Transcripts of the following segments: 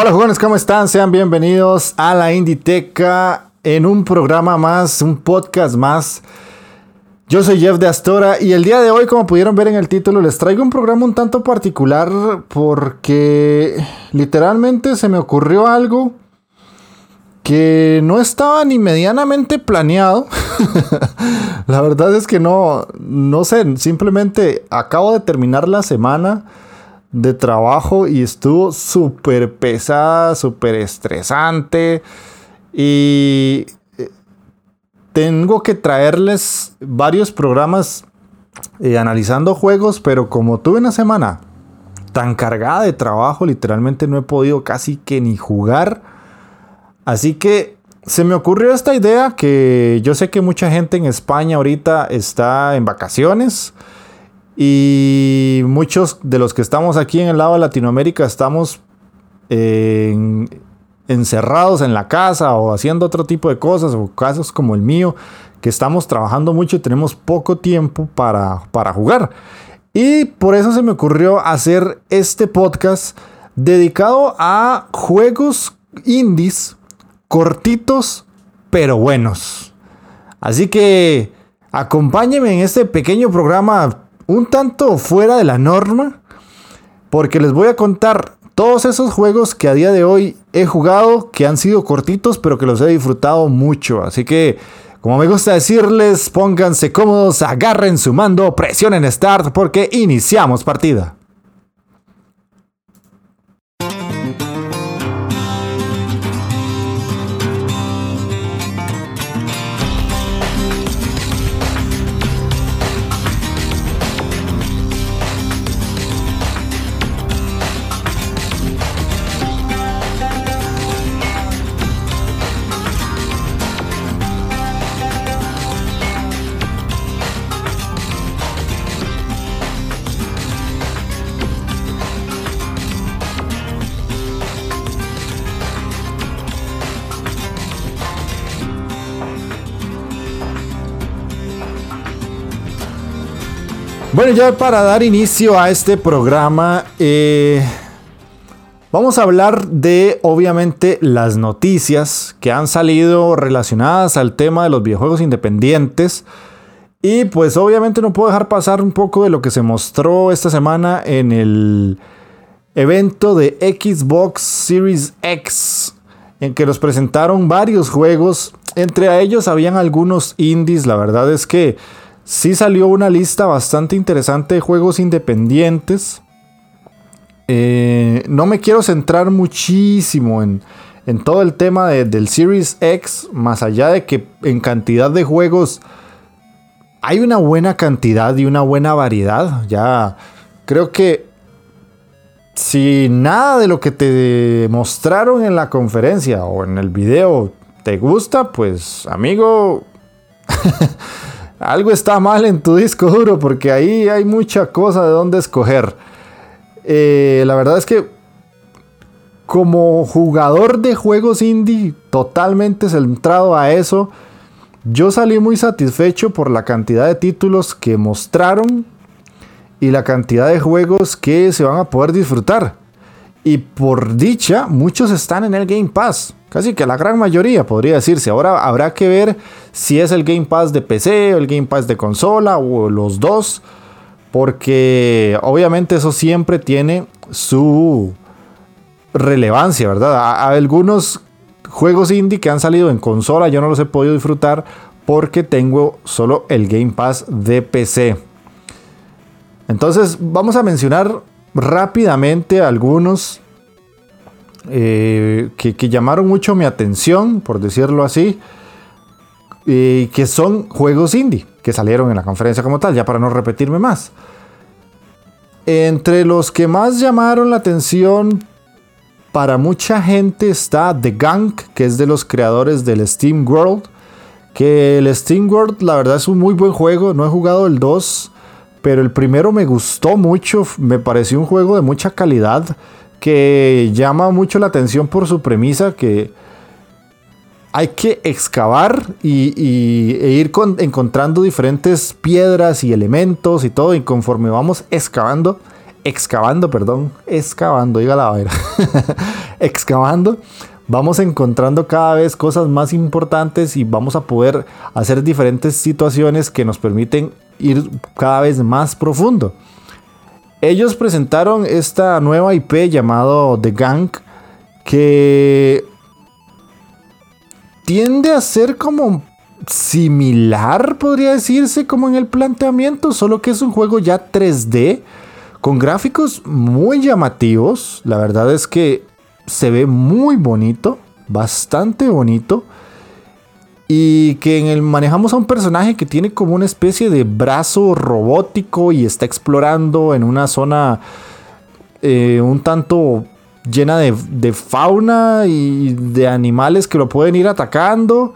Hola jugones, ¿cómo están? Sean bienvenidos a la Inditeca en un programa más, un podcast más. Yo soy Jeff de Astora y el día de hoy, como pudieron ver en el título, les traigo un programa un tanto particular porque literalmente se me ocurrió algo que no estaba ni medianamente planeado. la verdad es que no, no sé, simplemente acabo de terminar la semana de trabajo y estuvo súper pesada, súper estresante. Y eh, tengo que traerles varios programas eh, analizando juegos, pero como tuve una semana tan cargada de trabajo, literalmente no he podido casi que ni jugar. Así que se me ocurrió esta idea que yo sé que mucha gente en España ahorita está en vacaciones. Y muchos de los que estamos aquí en el lado de Latinoamérica estamos encerrados en la casa o haciendo otro tipo de cosas, o casos como el mío, que estamos trabajando mucho y tenemos poco tiempo para, para jugar. Y por eso se me ocurrió hacer este podcast dedicado a juegos indies cortitos pero buenos. Así que acompáñenme en este pequeño programa un tanto fuera de la norma, porque les voy a contar todos esos juegos que a día de hoy he jugado, que han sido cortitos, pero que los he disfrutado mucho. Así que, como me gusta decirles, pónganse cómodos, agarren su mando, presionen Start, porque iniciamos partida. Bueno, ya para dar inicio a este programa, eh, vamos a hablar de obviamente las noticias que han salido relacionadas al tema de los videojuegos independientes. Y pues obviamente no puedo dejar pasar un poco de lo que se mostró esta semana en el evento de Xbox Series X, en que nos presentaron varios juegos. Entre ellos habían algunos indies, la verdad es que sí salió una lista bastante interesante de juegos independientes. Eh, no me quiero centrar muchísimo en, todo el tema del Series X, más allá de que en cantidad de juegos hay una buena cantidad y una buena variedad. Ya creo que si nada de lo que te mostraron en la conferencia o en el video te gusta, pues amigo... algo está mal en tu disco duro porque ahí hay mucha cosa de dónde escoger. Eh, la verdad es que como jugador de juegos indie totalmente centrado a eso, yo salí muy satisfecho por la cantidad de títulos que mostraron y la cantidad de juegos que se van a poder disfrutar. Y por dicha, muchos están en el Game Pass. Casi que la gran mayoría podría decirse. Ahora habrá que ver si es el Game Pass de PC o el Game Pass de consola o los dos. Porque obviamente eso siempre tiene su relevancia, ¿verdad? Algunos juegos indie que han salido en consola yo no los he podido disfrutar porque tengo solo el Game Pass de PC. Entonces vamos a mencionar rápidamente algunos eh, que, llamaron mucho mi atención, por decirlo así, y que son juegos indie, que salieron en la conferencia como tal, ya para no repetirme más. Entre los que más llamaron la atención para mucha gente está The Gang, que es de los creadores del Steam World. Que el Steam World, la verdad, es un muy buen juego. No he jugado el 2, pero el primero me gustó mucho. Me pareció un juego de mucha calidad que llama mucho la atención por su premisa que hay que excavar y, e ir encontrando diferentes piedras y elementos y todo. Y conforme vamos excavando, excavando, perdón, excavando, diga la vaina, excavando, vamos encontrando cada vez cosas más importantes y vamos a poder hacer diferentes situaciones que nos permiten ir cada vez más profundo. Ellos presentaron esta nueva IP llamado The Gang que tiende a ser como similar, podría decirse, como en el planteamiento, solo que es un juego ya 3D con gráficos muy llamativos. La verdad es que se ve muy bonito, bastante bonito. Y que en el manejamos a un personaje que tiene como una especie de brazo robótico y está explorando en una zona eh, un tanto llena de, fauna y de animales que lo pueden ir atacando.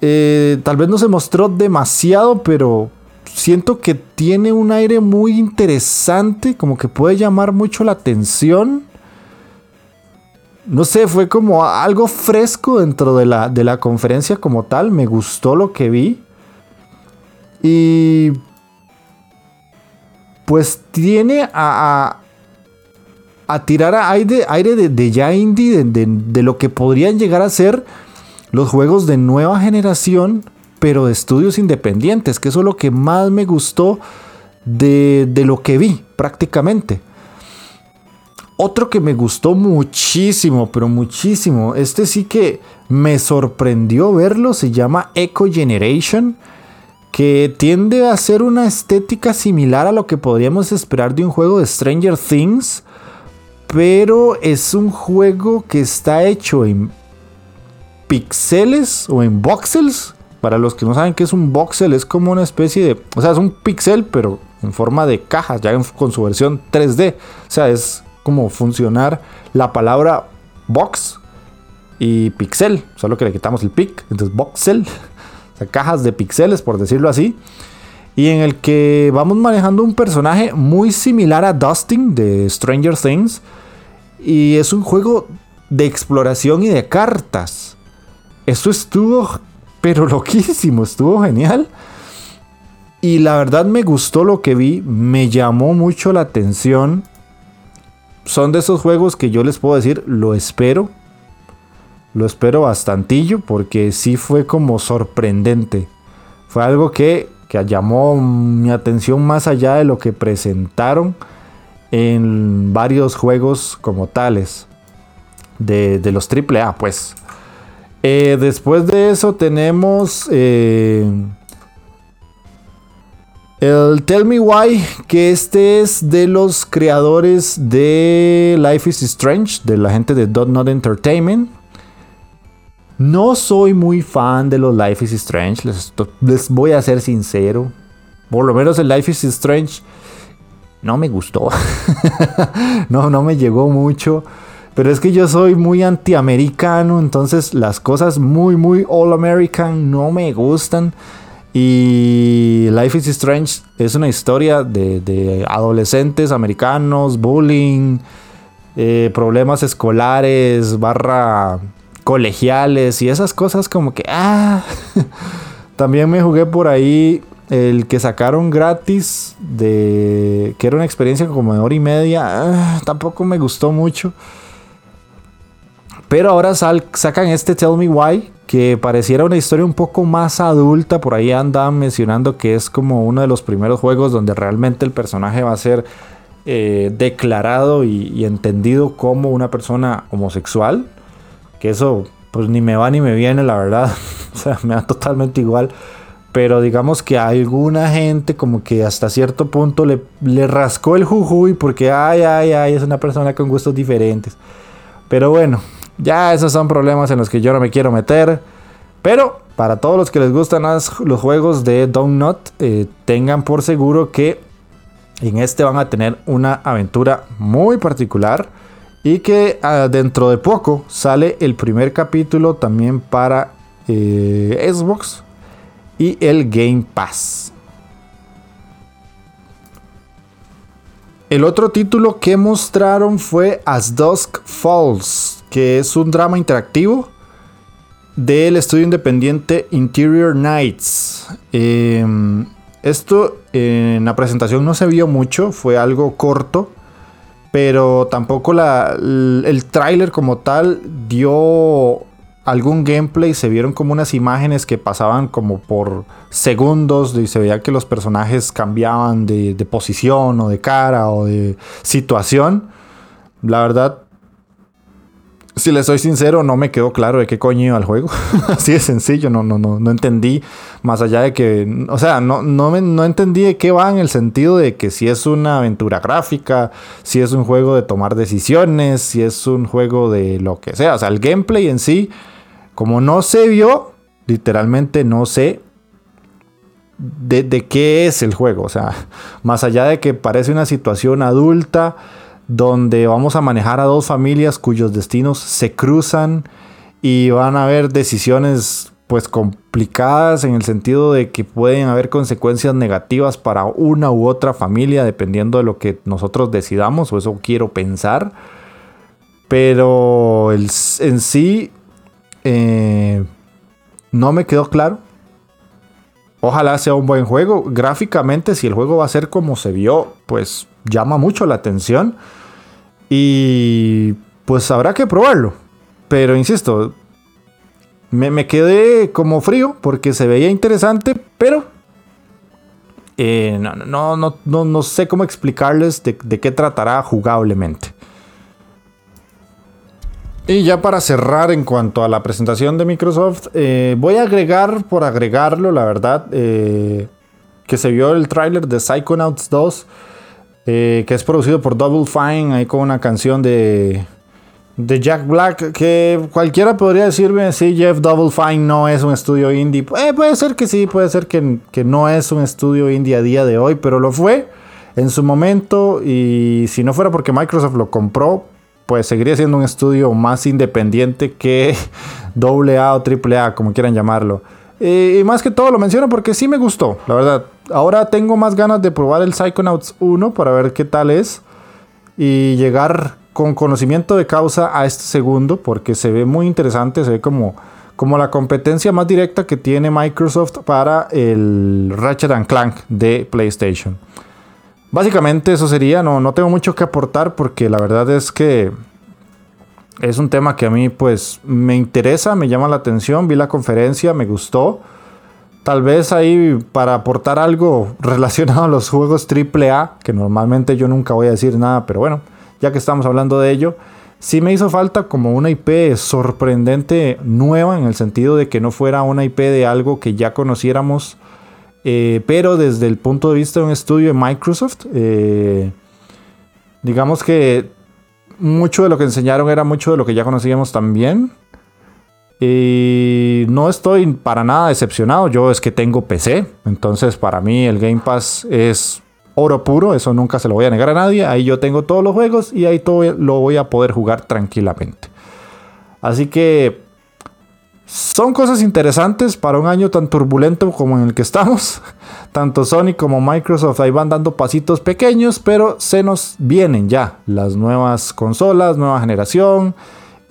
Eh, tal vez no se mostró demasiado, pero siento que tiene un aire muy interesante, como que puede llamar mucho la atención no sé, fue como algo fresco dentro de la, de la conferencia como tal. Me gustó lo que vi. Y pues tiene a, a, tirar aire, aire de, de ya indie, de, lo que podrían llegar a ser los juegos de nueva generación, pero de estudios independientes, que eso es lo que más me gustó de, de lo que vi prácticamente. Otro que me gustó muchísimo, pero muchísimo, este sí que me sorprendió verlo, se llama Echo Generation, que tiende a ser una estética similar a lo que podríamos esperar de un juego de Stranger Things, pero es un juego que está hecho en pixeles o en voxels. Para los que no saben qué es un voxel, es como una especie de, o sea, es un pixel, pero en forma de cajas, ya con su versión 3D. O sea, es como funcionar la palabra box y pixel, solo que le quitamos el pic, entonces voxel, cajas de pixeles por decirlo así, y en el que vamos manejando un personaje muy similar a Dustin de Stranger Things, y es un juego de exploración y de cartas. Eso estuvo, pero loquísimo, estuvo genial. Y la verdad me gustó lo que vi, me llamó mucho la atención son de esos juegos que yo les puedo decir, lo espero. Lo espero bastantillo porque sí fue como sorprendente. Fue algo que, que llamó mi atención más allá de lo que presentaron en varios juegos como tales. De, los AAA, pues. Eh, después de eso tenemos... Eh, el Tell Me Why, que este es de los creadores de Life is Strange, de la gente de Dot Not Entertainment. No soy muy fan de los Life is Strange, les, les, voy a ser sincero. Por lo menos el Life is Strange no me gustó. no, no me llegó mucho. Pero es que yo soy muy antiamericano, entonces las cosas muy, muy all American no me gustan. Y Life is Strange es una historia de, adolescentes americanos, bullying, eh, problemas escolares, barra colegiales y esas cosas como que... Ah. También me jugué por ahí el que sacaron gratis de... que era una experiencia como de hora y media. Ah, tampoco me gustó mucho. Pero ahora sacan este Tell Me Why, que pareciera una historia un poco más adulta. Por ahí andaban mencionando que es como uno de los primeros juegos donde realmente el personaje va a ser eh, declarado y, entendido como una persona homosexual. Que eso pues ni me va ni me viene, la verdad. o sea, me da totalmente igual. Pero digamos que a alguna gente como que hasta cierto punto le, le rascó el jujuy porque ay, ay, ay, es una persona con gustos diferentes. Pero bueno, ya esos son problemas en los que yo no me quiero meter. Pero para todos los que les gustan los juegos de Donut, eh, tengan por seguro que en este van a tener una aventura muy particular Y que ah, dentro de poco sale el primer capítulo también para eh, Xbox y el Game Pass. El otro título que mostraron fue As Dusk Falls, que es un drama interactivo del estudio independiente Interior Nights. Em, esto en la presentación no se vio mucho, fue algo corto, pero tampoco el, el tráiler como tal dio algún gameplay, se vieron como unas imágenes que pasaban como por segundos y se veía que los personajes cambiaban de posición o de cara o de situación. La verdad, si le soy sincero, no me quedó claro de qué coño iba el juego. Así de sencillo, no, no, no, no entendí. Más allá de que, o sea, no, no, me, no entendí de qué va en el sentido de que si es una aventura gráfica, si es un juego de tomar decisiones, si es un juego de lo que sea. O sea, el gameplay en sí, como no se vio, literalmente no sé de qué es el juego. O sea, más allá de que parece una situación adulta donde vamos a manejar a dos familias cuyos destinos se cruzan y van a haber decisiones pues complicadas en el sentido de que pueden haber consecuencias negativas para una u otra familia dependiendo de lo que nosotros decidamos o eso quiero pensar. Pero el, en sí eh, no me quedó claro. Ojalá sea un buen juego. Gráficamente si el juego va a ser como se vio pues llama mucho la atención y pues habrá que probarlo. Pero insisto, me, quedé como frío porque se veía interesante, pero eh, no, no, no, sé cómo explicarles de, qué tratará jugablemente. Y ya para cerrar en cuanto a la presentación de Microsoft, eh, voy a agregar por agregarlo, la verdad, eh, que se vio el tráiler de Psychonauts 2. Eh, que es producido por Double Fine, ahí con una canción de, de Jack Black, que cualquiera podría decirme, si Jeff Double Fine no es un estudio indie. Eh, puede ser que sí, puede ser que, que no es un estudio indie a día de hoy, pero lo fue en su momento y si no fuera porque Microsoft lo compró, pues seguiría siendo un estudio más independiente que AA o AAA, como quieran llamarlo. Eh, y más que todo lo menciono porque sí me gustó, la verdad. Ahora tengo más ganas de probar el Psychonauts 1 para ver qué tal es. Y llegar con conocimiento de causa a este segundo porque se ve muy interesante, se ve como, como la competencia más directa que tiene Microsoft para el Ratchet Clank de PlayStation. Básicamente eso sería, no, no tengo mucho que aportar porque la verdad es que es un tema que a mí pues me interesa, me llama la atención, vi la conferencia, me gustó. Tal vez ahí para aportar algo relacionado a los juegos AAA, que normalmente yo nunca voy a decir nada, pero bueno, ya que estamos hablando de ello, sí me hizo falta como una IP sorprendente nueva en el sentido de que no fuera una IP de algo que ya conociéramos, eh, pero desde el punto de vista de un estudio de Microsoft, eh, digamos que mucho de lo que enseñaron era mucho de lo que ya conocíamos también. Y no estoy para nada decepcionado. Yo es que tengo PC. Entonces para mí el Game Pass es oro puro. Eso nunca se lo voy a negar a nadie. Ahí yo tengo todos los juegos y ahí todo lo voy a poder jugar tranquilamente. Así que son cosas interesantes para un año tan turbulento como en el que estamos. Tanto Sony como Microsoft ahí van dando pasitos pequeños, pero se nos vienen ya las nuevas consolas, nueva generación,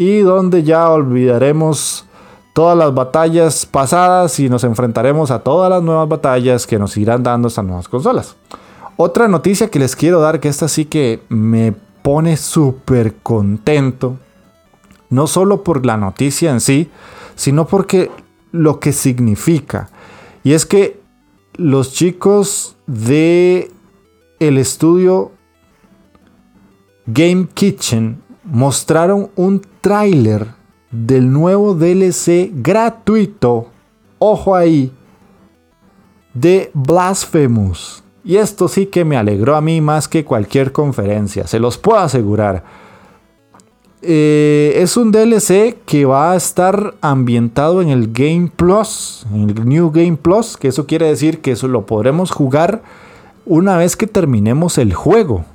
y donde ya olvidaremos todas las batallas pasadas y nos enfrentaremos a todas las nuevas batallas que nos irán dando estas nuevas consolas. Otra noticia que les quiero dar, que esta sí que me pone súper contento, no solo por la noticia en sí, sino porque lo que significa. Y es que los chicos de el estudio Game Kitchen mostraron un tráiler del nuevo DLC gratuito, ojo ahí, de Blasphemous. Y esto sí que me alegró a mí más que cualquier conferencia, se los puedo asegurar. Eh, es un DLC que va a estar ambientado en el Game Plus, en el New Game Plus, que eso quiere decir que eso lo podremos jugar una vez que terminemos el juego.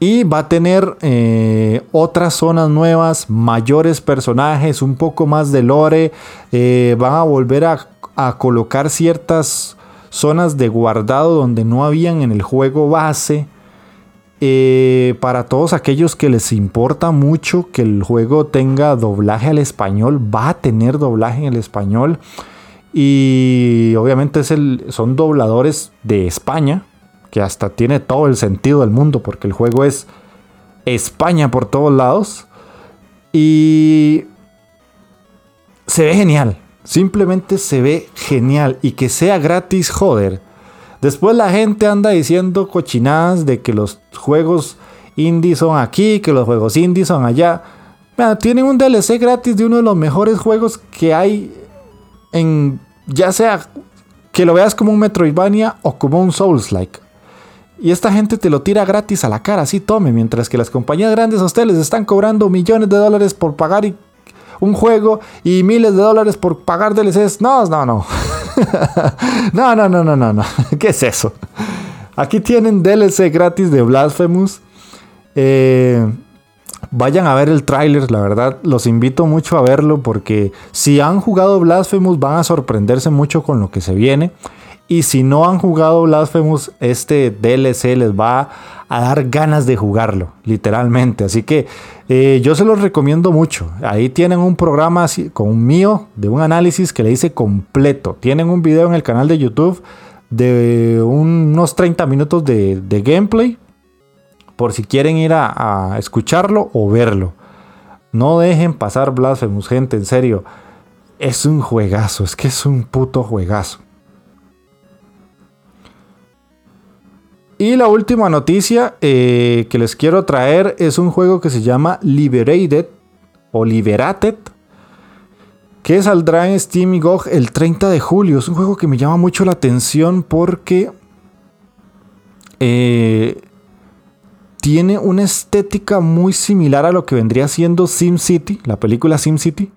Y va a tener eh, otras zonas nuevas, mayores personajes, un poco más de lore. Eh, van a volver a, colocar ciertas zonas de guardado donde no habían en el juego base. Eh, para todos aquellos que les importa mucho que el juego tenga doblaje al español, va a tener doblaje en el español. Y obviamente son dobladores de España, que hasta tiene todo el sentido del mundo porque el juego es España por todos lados. Y se ve genial, simplemente se ve genial y que sea gratis, joder. Después la gente anda diciendo cochinadas de que los juegos indie son aquí, que los juegos indie son allá. tienen un DLC gratis de uno de los mejores juegos que hay en ya sea que lo veas como un Metroidvania o como un Souls-like. Y esta gente te lo tira gratis a la cara, así tome, mientras que las compañías grandes hosteles están cobrando millones de dólares por pagar un juego y miles de dólares por pagar DLCs. No, no, no. no, no, no, no, no, no. ¿Qué es eso? Aquí tienen DLC gratis de Blasphemous. Eh, vayan a ver el tráiler, la verdad, los invito mucho a verlo porque si han jugado Blasphemous van a sorprenderse mucho con lo que se viene. Y si no han jugado Blasphemous, este DLC les va a dar ganas de jugarlo, literalmente. Así que eh, yo se los recomiendo mucho. Ahí tienen un programa con mío de un análisis que le hice completo. Tienen un video en el canal de YouTube de unos 30 minutos de, gameplay. Por si quieren ir a, a escucharlo o verlo. No dejen pasar Blasphemous, gente, en serio. Es un juegazo, es que es un puto juegazo. Y la última noticia eh, que les quiero traer es un juego que se llama Liberated o Liberated, que saldrá en Steam y GOG el 30 de julio. Es un juego que me llama mucho la atención porque eh, tiene una estética muy similar a lo que vendría siendo SimCity, la película SimCity.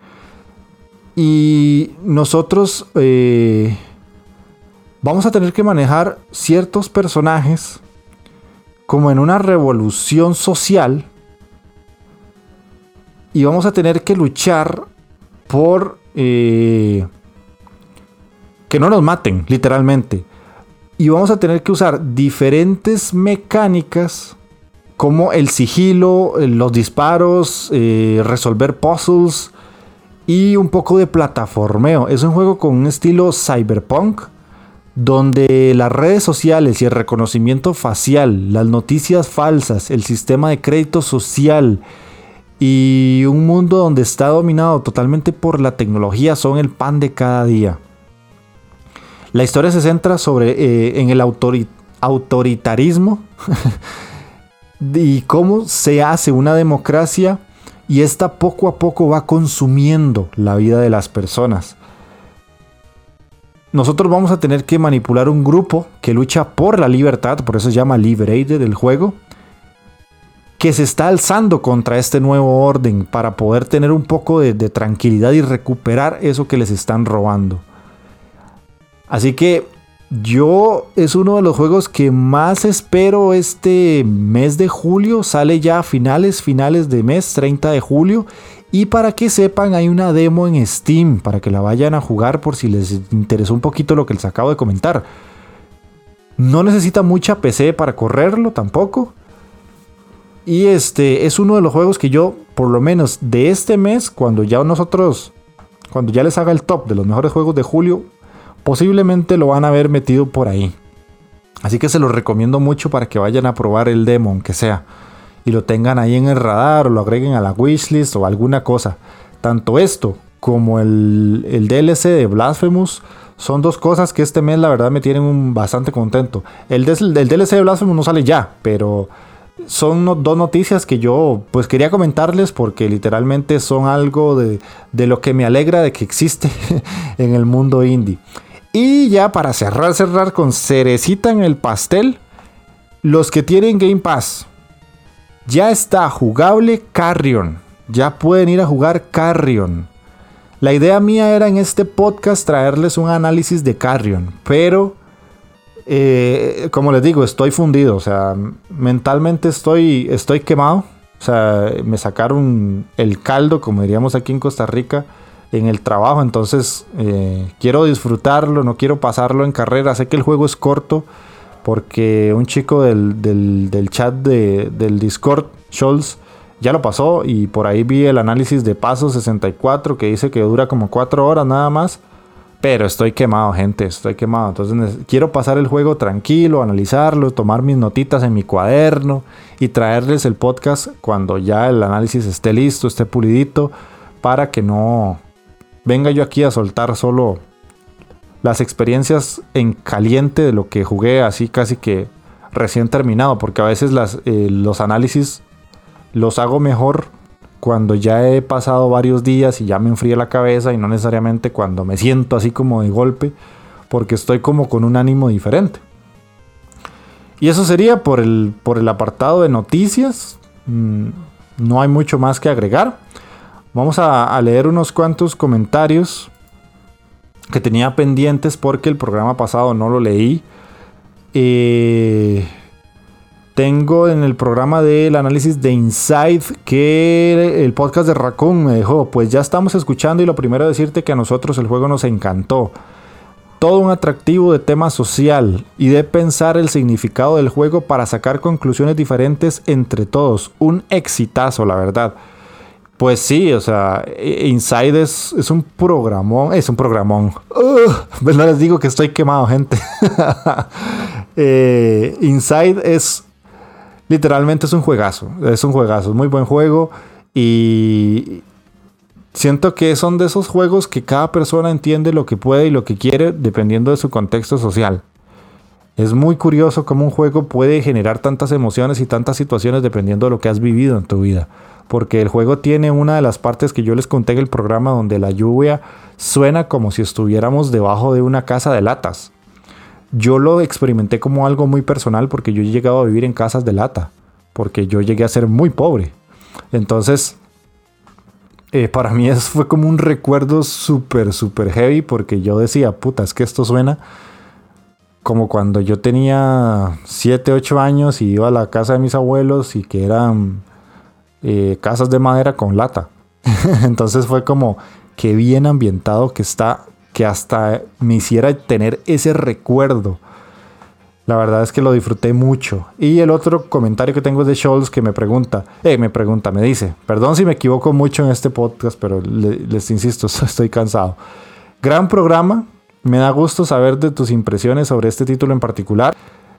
Y nosotros... Eh, vamos a tener que manejar ciertos personajes como en una revolución social y vamos a tener que luchar por eh, que no nos maten, literalmente. Y vamos a tener que usar diferentes mecánicas como el sigilo, los disparos, eh, resolver puzzles y un poco de plataformeo. Es un juego con un estilo cyberpunk donde las redes sociales y el reconocimiento facial, las noticias falsas, el sistema de crédito social y un mundo donde está dominado totalmente por la tecnología son el pan de cada día. La historia se centra sobre, eh, en el autoritarismo y cómo se hace una democracia y esta poco a poco va consumiendo la vida de las personas nosotros vamos a tener que manipular un grupo que lucha por la libertad, por eso se llama Liberated del juego, que se está alzando contra este nuevo orden para poder tener un poco de, de tranquilidad y recuperar eso que les están robando. Así que yo es uno de los juegos que más espero este mes de julio. Sale ya a finales, finales de mes, 30 de julio. Y para que sepan, hay una demo en Steam para que la vayan a jugar por si les interesó un poquito lo que les acabo de comentar. No necesita mucha PC para correrlo tampoco. Y este es uno de los juegos que yo, por lo menos de este mes, cuando ya nosotros, cuando ya les haga el top de los mejores juegos de julio, posiblemente lo van a haber metido por ahí. Así que se los recomiendo mucho para que vayan a probar el demo, aunque sea y lo tengan ahí en el radar o lo agreguen a la wishlist o alguna cosa. Tanto esto como el, el DLC de Blasphemous son dos cosas que este mes la verdad me tienen bastante contento. El, el, DLC de Blasphemous no sale ya, pero son dos noticias que yo pues quería comentarles porque literalmente son algo de, de lo que me alegra de que existe en el mundo indie. Y ya para cerrar, cerrar con cerecita en el pastel, los que tienen Game Pass, ya está jugable Carrion. Ya pueden ir a jugar Carrion. La idea mía era en este podcast traerles un análisis de Carrion, pero eh, como les digo, estoy fundido, o sea, mentalmente estoy, estoy quemado. O sea, me sacaron el caldo, como diríamos aquí en Costa Rica, en el trabajo. Entonces, eh, quiero disfrutarlo, no quiero pasarlo en carrera. Sé que el juego es corto, porque un chico del, del, chat de, del Discord, Scholz, ya lo pasó y por ahí vi el análisis de paso 64 que dice que dura como 4 horas nada más. Pero estoy quemado, gente, estoy quemado. Entonces quiero pasar el juego tranquilo, analizarlo, tomar mis notitas en mi cuaderno y traerles el podcast cuando ya el análisis esté listo, esté pulidito, para que no venga yo aquí a soltar solo las experiencias en caliente de lo que jugué así casi que recién terminado, porque a veces eh, los análisis los hago mejor cuando ya he pasado varios días y ya me enfría la cabeza y no necesariamente cuando me siento así como de golpe, porque estoy como con un ánimo diferente. Y eso sería por el, por el apartado de noticias. Mm, no hay mucho más que agregar. Vamos a leer unos cuantos comentarios que tenía pendientes porque el programa pasado no lo leí. Eh, tengo en el programa del análisis de Inside que el podcast de Raccoon me dejó. Pues ya estamos escuchando y lo primero decirte que a nosotros el juego nos encantó. Todo un atractivo de tema social y de pensar el significado del juego para sacar conclusiones diferentes entre todos. Un exitazo, la verdad. Pues sí, o sea, Inside es, un programón, es un programón. pues no les digo que estoy quemado, gente. Eh, Inside es literalmente es un juegazo. Es un juegazo, muy buen juego. Y siento que son de esos juegos que cada persona entiende lo que puede y lo que quiere dependiendo de su contexto social. Es muy curioso cómo un juego puede generar tantas emociones y tantas situaciones dependiendo de lo que has vivido en tu vida. Porque el juego tiene una de las partes que yo les conté en el programa donde la lluvia suena como si estuviéramos debajo de una casa de latas yo lo experimenté como algo muy personal porque yo he llegado a vivir en casas de lata, porque yo llegué a ser muy pobre. Entonces, eh, para mí fue como un recuerdo súper, súper heavy porque yo decía, puta, es que esto suena como cuando yo tenía 7, 8 años y iba a la casa de mis abuelos y que eran eh, casas de madera con lata. Entonces fue como que bien ambientado que está que hasta me hiciera tener ese recuerdo. La verdad es que lo disfruté mucho. Y el otro comentario que tengo es de Scholz que me pregunta, eh, me pregunta, me dice, perdón si me equivoco mucho en este podcast, pero les insisto, estoy cansado. Gran programa, me da gusto saber de tus impresiones sobre este título en particular.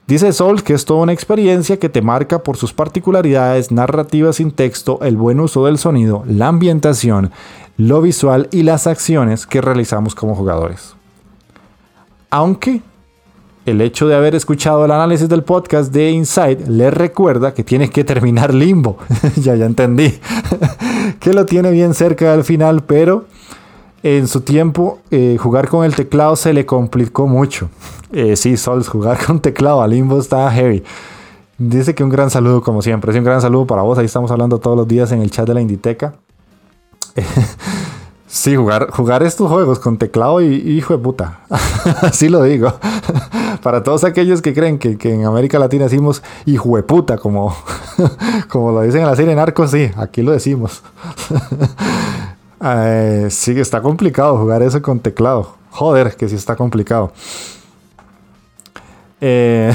Dice Sol que es toda una experiencia que te marca por sus particularidades narrativas sin texto, el buen uso del sonido, la ambientación, lo visual y las acciones que realizamos como jugadores. Aunque el hecho de haber escuchado el análisis del podcast de Inside le recuerda que tiene que terminar Limbo. ya, ya entendí. que lo tiene bien cerca del final, pero en su tiempo eh, jugar con el teclado se le complicó mucho. Eh, sí, Sols, jugar con teclado a Limbo está heavy. Dice que un gran saludo como siempre. Es un gran saludo para vos. Ahí estamos hablando todos los días en el chat de la Inditeca. sí, jugar, jugar estos juegos con teclado y, hijo de puta. Así lo digo. Para todos aquellos que creen que, en América Latina decimos hijo de puta, como, como lo dicen en la serie Narcos, sí, aquí lo decimos. Eh, sí, está complicado jugar eso con teclado. Joder, que sí está complicado. Eh,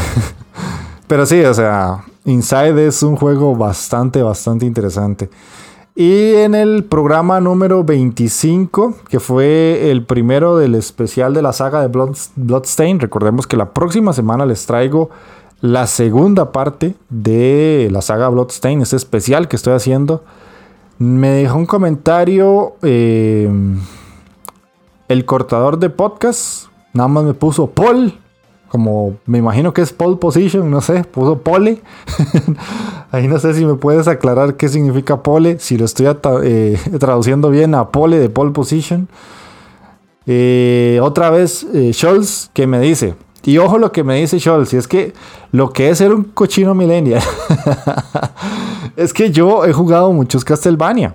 pero sí, o sea, Inside es un juego bastante, bastante interesante. Y en el programa número 25, que fue el primero del especial de la saga de Bloodstain, recordemos que la próxima semana les traigo la segunda parte de la saga Bloodstain, este especial que estoy haciendo. Me dejó un comentario eh, el cortador de podcast, nada más me puso Paul como me imagino que es pole position, no sé, puso pole. Ahí no sé si me puedes aclarar qué significa pole, si lo estoy eh, traduciendo bien a pole de pole position. Eh, otra vez, eh, Scholz, que me dice, y ojo lo que me dice Scholz, y es que lo que es ser un cochino millennial, es que yo he jugado muchos Castlevania,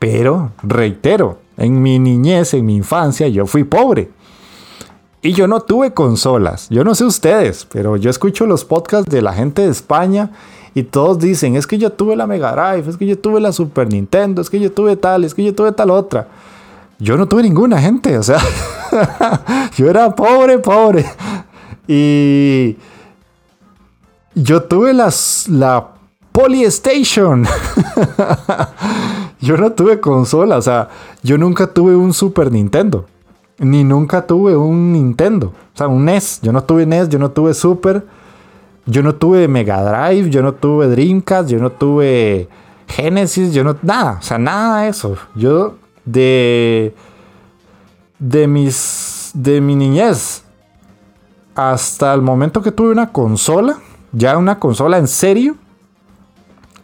pero reitero, en mi niñez, en mi infancia, yo fui pobre. Y yo no tuve consolas. Yo no sé ustedes, pero yo escucho los podcasts de la gente de España y todos dicen, es que yo tuve la Mega Drive, es que yo tuve la Super Nintendo, es que yo tuve tal, es que yo tuve tal otra. Yo no tuve ninguna gente, o sea, yo era pobre, pobre. Y yo tuve las, la Polystation. yo no tuve consola, o sea, yo nunca tuve un Super Nintendo. Ni nunca tuve un Nintendo. O sea, un NES. Yo no tuve NES, yo no tuve Super. Yo no tuve Mega Drive, yo no tuve Dreamcast, yo no tuve Genesis, yo no. Nada, o sea, nada de eso. Yo de. De mis. De mi niñez. Hasta el momento que tuve una consola. Ya una consola en serio.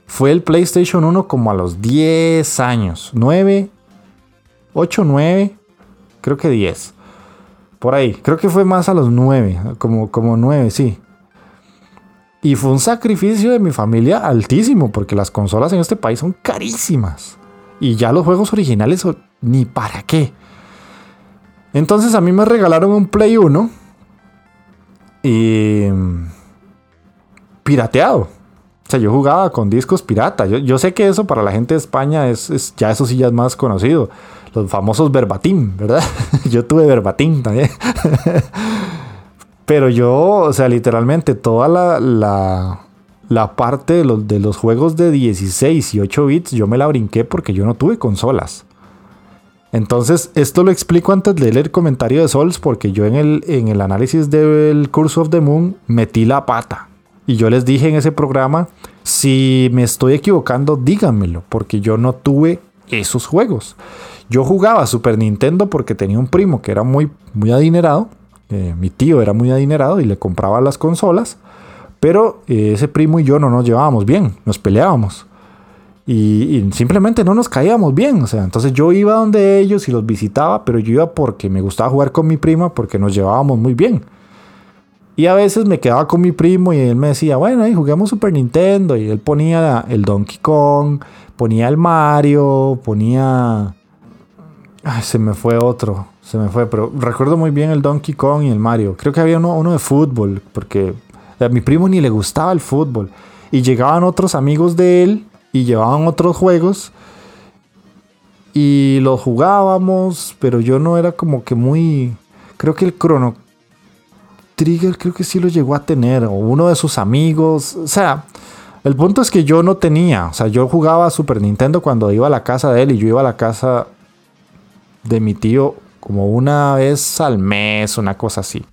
Fue el PlayStation 1 como a los 10 años. 9. 8, 9. Creo que 10. Por ahí. Creo que fue más a los 9. Como, como 9, sí. Y fue un sacrificio de mi familia altísimo, porque las consolas en este país son carísimas. Y ya los juegos originales son ni para qué. Entonces a mí me regalaron un Play 1 y pirateado. O sea, yo jugaba con discos pirata. Yo, sé que eso para la gente de España es, ya eso sí ya es más conocido. Los famosos verbatim, ¿verdad? yo tuve verbatim también. Pero yo, o sea, literalmente toda la, la, parte de los, de los juegos de 16 y 8 bits, yo me la brinqué porque yo no tuve consolas. Entonces, esto lo explico antes de leer el comentario de Sols, porque yo en el, en el análisis del Curse of the Moon metí la pata. Y yo les dije en ese programa, si me estoy equivocando, díganmelo, porque yo no tuve esos juegos. Yo jugaba Super Nintendo porque tenía un primo que era muy, muy adinerado eh, mi tío era muy adinerado y le compraba las consolas, pero eh, ese primo y yo no nos llevábamos bien, nos peleábamos. Y, simplemente no nos caíamos bien. O sea, entonces yo iba donde ellos y los visitaba, pero yo iba porque me gustaba jugar con mi prima porque nos llevábamos muy bien. Y a veces me quedaba con mi primo y él me decía, bueno, ahí juguemos Super Nintendo. Y él ponía el Donkey Kong, ponía el Mario, ponía... Se me fue otro. Se me fue, pero recuerdo muy bien el Donkey Kong y el Mario. Creo que había uno, uno de fútbol, porque a mi primo ni le gustaba el fútbol. Y llegaban otros amigos de él y llevaban otros juegos. Y los jugábamos, pero yo no era como que muy... Creo que el Chrono Trigger creo que sí lo llegó a tener, o uno de sus amigos. O sea, el punto es que yo no tenía. O sea, yo jugaba Super Nintendo cuando iba a la casa de él y yo iba a la casa de mi tío como una vez al mes, una cosa así.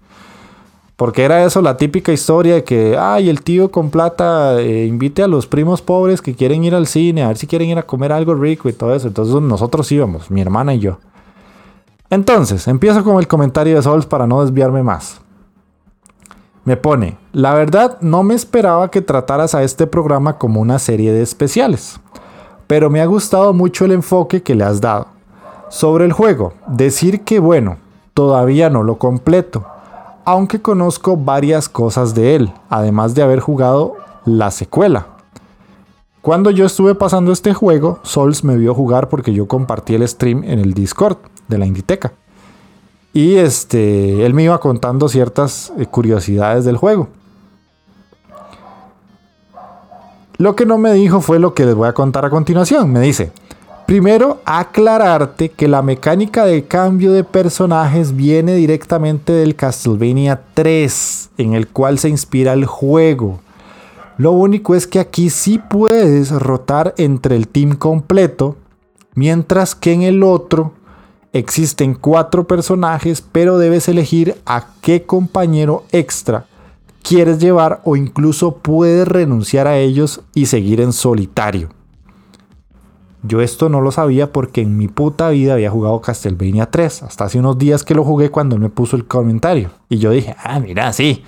Porque era eso la típica historia de que, ay, el tío con plata eh, invite a los primos pobres que quieren ir al cine, a ver si quieren ir a comer algo rico y todo eso. Entonces nosotros íbamos, mi hermana y yo. Entonces, empiezo con el comentario de Sols para no desviarme más. Me pone, la verdad no me esperaba que trataras a este programa como una serie de especiales, pero me ha gustado mucho el enfoque que le has dado. Sobre el juego, decir que bueno, todavía no lo completo, aunque conozco varias cosas de él, además de haber jugado la secuela. Cuando yo estuve pasando este juego, Sols me vio jugar porque yo compartí el stream en el Discord de la Inditeca. Y este, él me iba contando ciertas eh, curiosidades del juego. Lo que no me dijo fue lo que les voy a contar a continuación. Me dice, Primero, aclararte que la mecánica de cambio de personajes viene directamente del Castlevania 3, en el cual se inspira el juego. Lo único es que aquí sí puedes rotar entre el team completo, mientras que en el otro existen cuatro personajes, pero debes elegir a qué compañero extra quieres llevar o incluso puedes renunciar a ellos y seguir en solitario. Yo esto no lo sabía porque en mi puta vida había jugado Castlevania 3. Hasta hace unos días que lo jugué cuando él me puso el comentario. Y yo dije, ah, mira, sí.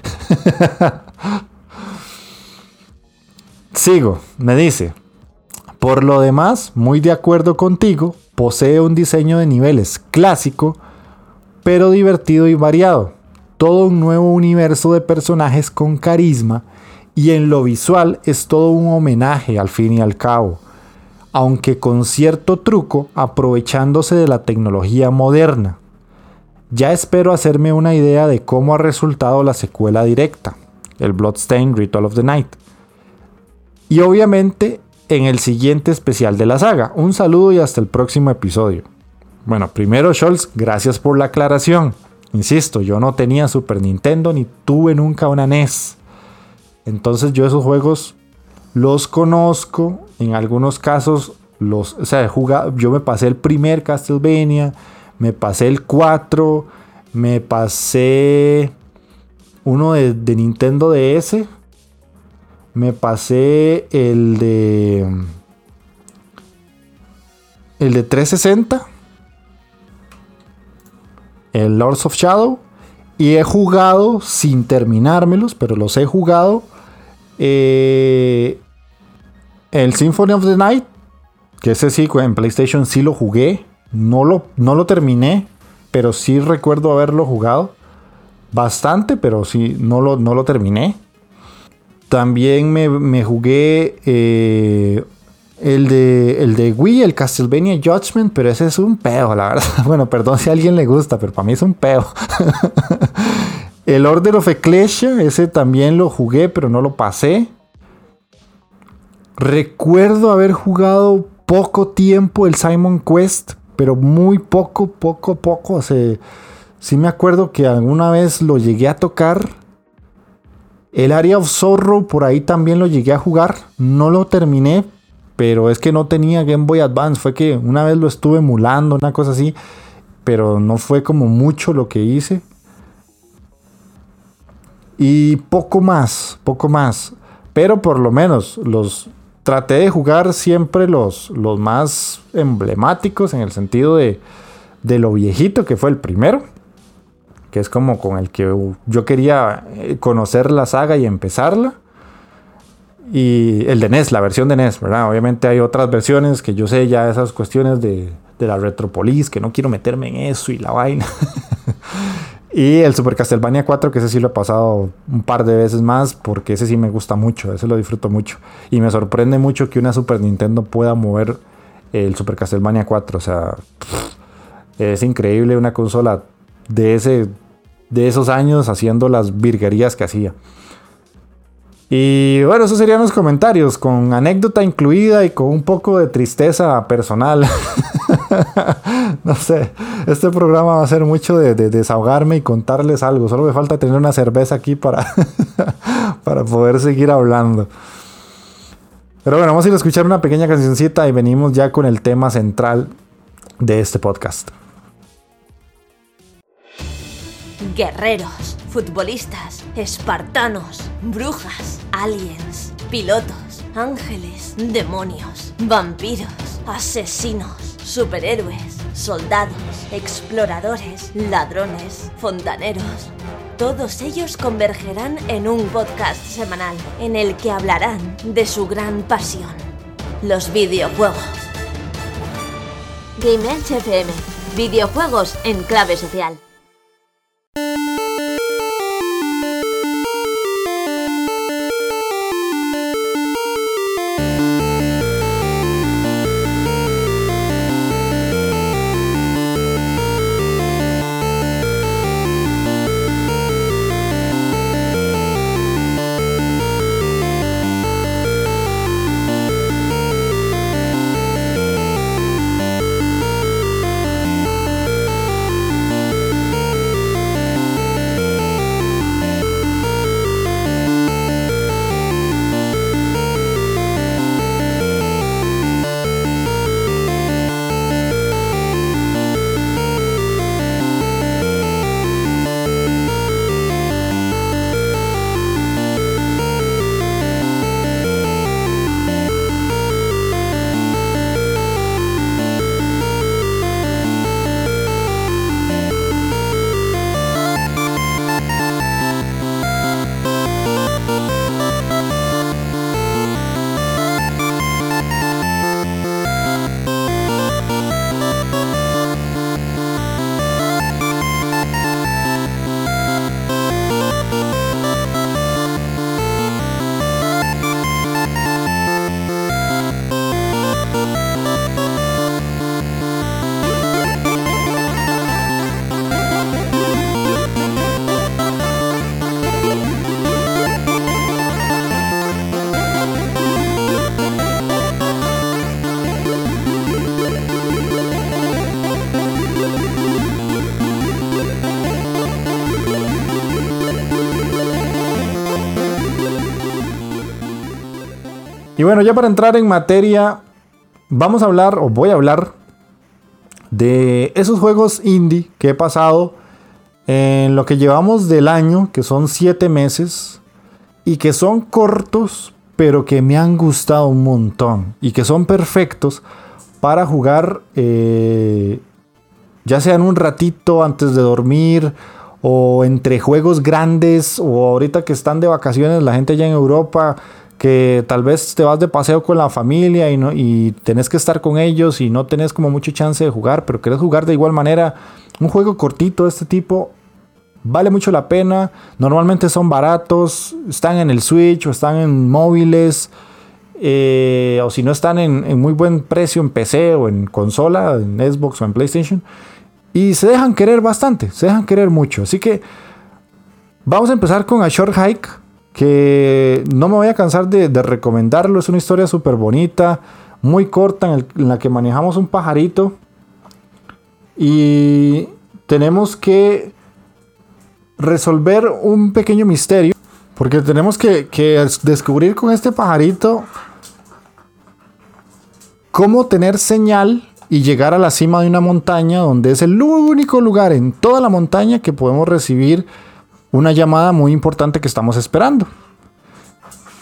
Sigo, me dice. Por lo demás, muy de acuerdo contigo, posee un diseño de niveles clásico, pero divertido y variado. Todo un nuevo universo de personajes con carisma y en lo visual es todo un homenaje al fin y al cabo aunque con cierto truco aprovechándose de la tecnología moderna. ya espero hacerme una idea de cómo ha resultado la secuela directa, el Bloodstained Ritual of the Night. Y obviamente en el siguiente especial de la saga. Un saludo y hasta el próximo episodio. Bueno, primero Scholz, gracias por la aclaración. Insisto, yo no tenía Super Nintendo ni tuve nunca una NES. Entonces yo esos juegos los conozco, en algunos casos los, o sea, yo me pasé el primer Castlevania, me pasé el 4, me pasé uno de, de Nintendo DS, me pasé el de el de 360 el Lords of Shadow y he jugado sin terminármelos, pero los he jugado. Eh, el Symphony of the Night, que ese sí, en PlayStation sí lo jugué. No lo, no lo terminé, pero sí recuerdo haberlo jugado. Bastante, pero sí, no lo, no lo terminé. También me, jugué eh, el de, el de Wii, el Castlevania Judgment, pero ese es un peo, la verdad. Bueno, perdón si a alguien le gusta, pero para mí es un peo. el Order of Ecclesia, ese también lo jugué, pero no lo pasé. Recuerdo haber jugado poco tiempo el Simon Quest, pero muy poco, poco, poco. O sea, sí me acuerdo que alguna vez lo llegué a tocar. El Area of Sorrow, por ahí también lo llegué a jugar. No lo terminé, pero es que no tenía Game Boy Advance. Fue que una vez lo estuve emulando, una cosa así. Pero no fue como mucho lo que hice. Y poco más, poco más. Pero por lo menos los traté de jugar siempre los, los más emblemáticos en el sentido de, de lo viejito que fue el primero. Que es como con el que yo quería eh, conocer la saga y empezarla y el de NES, la versión de NES, ¿verdad? Obviamente hay otras versiones que yo sé ya esas cuestiones de, de la Retropolis, que no quiero meterme en eso y la vaina. y el Super Castlevania 4, que ese sí lo he pasado un par de veces más, porque ese sí me gusta mucho, ese lo disfruto mucho. Y me sorprende mucho que una Super Nintendo pueda mover el Super Castlevania 4, o sea, es increíble una consola de, ese, de esos años haciendo las virguerías que hacía. Y bueno, esos serían los comentarios, con anécdota incluida y con un poco de tristeza personal. no sé, este programa va a ser mucho de, desahogarme y contarles algo. Solo me falta tener una cerveza aquí para, para poder seguir hablando. Pero bueno, vamos a ir a escuchar una pequeña cancioncita y venimos ya con el tema central de este podcast. Guerreros, futbolistas, espartanos, brujas, aliens, pilotos, ángeles, demonios, vampiros, asesinos, superhéroes, soldados, exploradores, ladrones, fontaneros. Todos ellos convergerán en un podcast semanal en el que hablarán de su gran pasión, los videojuegos. Game FM, videojuegos en clave social. Y bueno, ya para entrar en materia, vamos a hablar, o voy a hablar, de esos juegos indie que he pasado en lo que llevamos del año, que son 7 meses, y que son cortos, pero que me han gustado un montón, y que son perfectos para jugar, eh, ya sea en un ratito antes de dormir, o entre juegos grandes, o ahorita que están de vacaciones la gente allá en Europa, que tal vez te vas de paseo con la familia y, no, y tenés que estar con ellos y no tenés como mucha chance de jugar, pero querés jugar de igual manera. Un juego cortito de este tipo vale mucho la pena. Normalmente son baratos, están en el Switch o están en móviles. Eh, o si no están en, en, muy buen precio en PC o en consola, en Xbox o en PlayStation. Y se dejan querer bastante, se dejan querer mucho. Así que vamos a empezar con A Short Hike que no me voy a cansar de, recomendarlo. Es una historia súper bonita, muy corta, en, la que manejamos un pajarito. Y tenemos que resolver un pequeño misterio. Porque tenemos que, que descubrir con este pajarito cómo tener señal y llegar a la cima de una montaña donde es el único lugar en toda la montaña que podemos recibir una llamada muy importante que estamos esperando.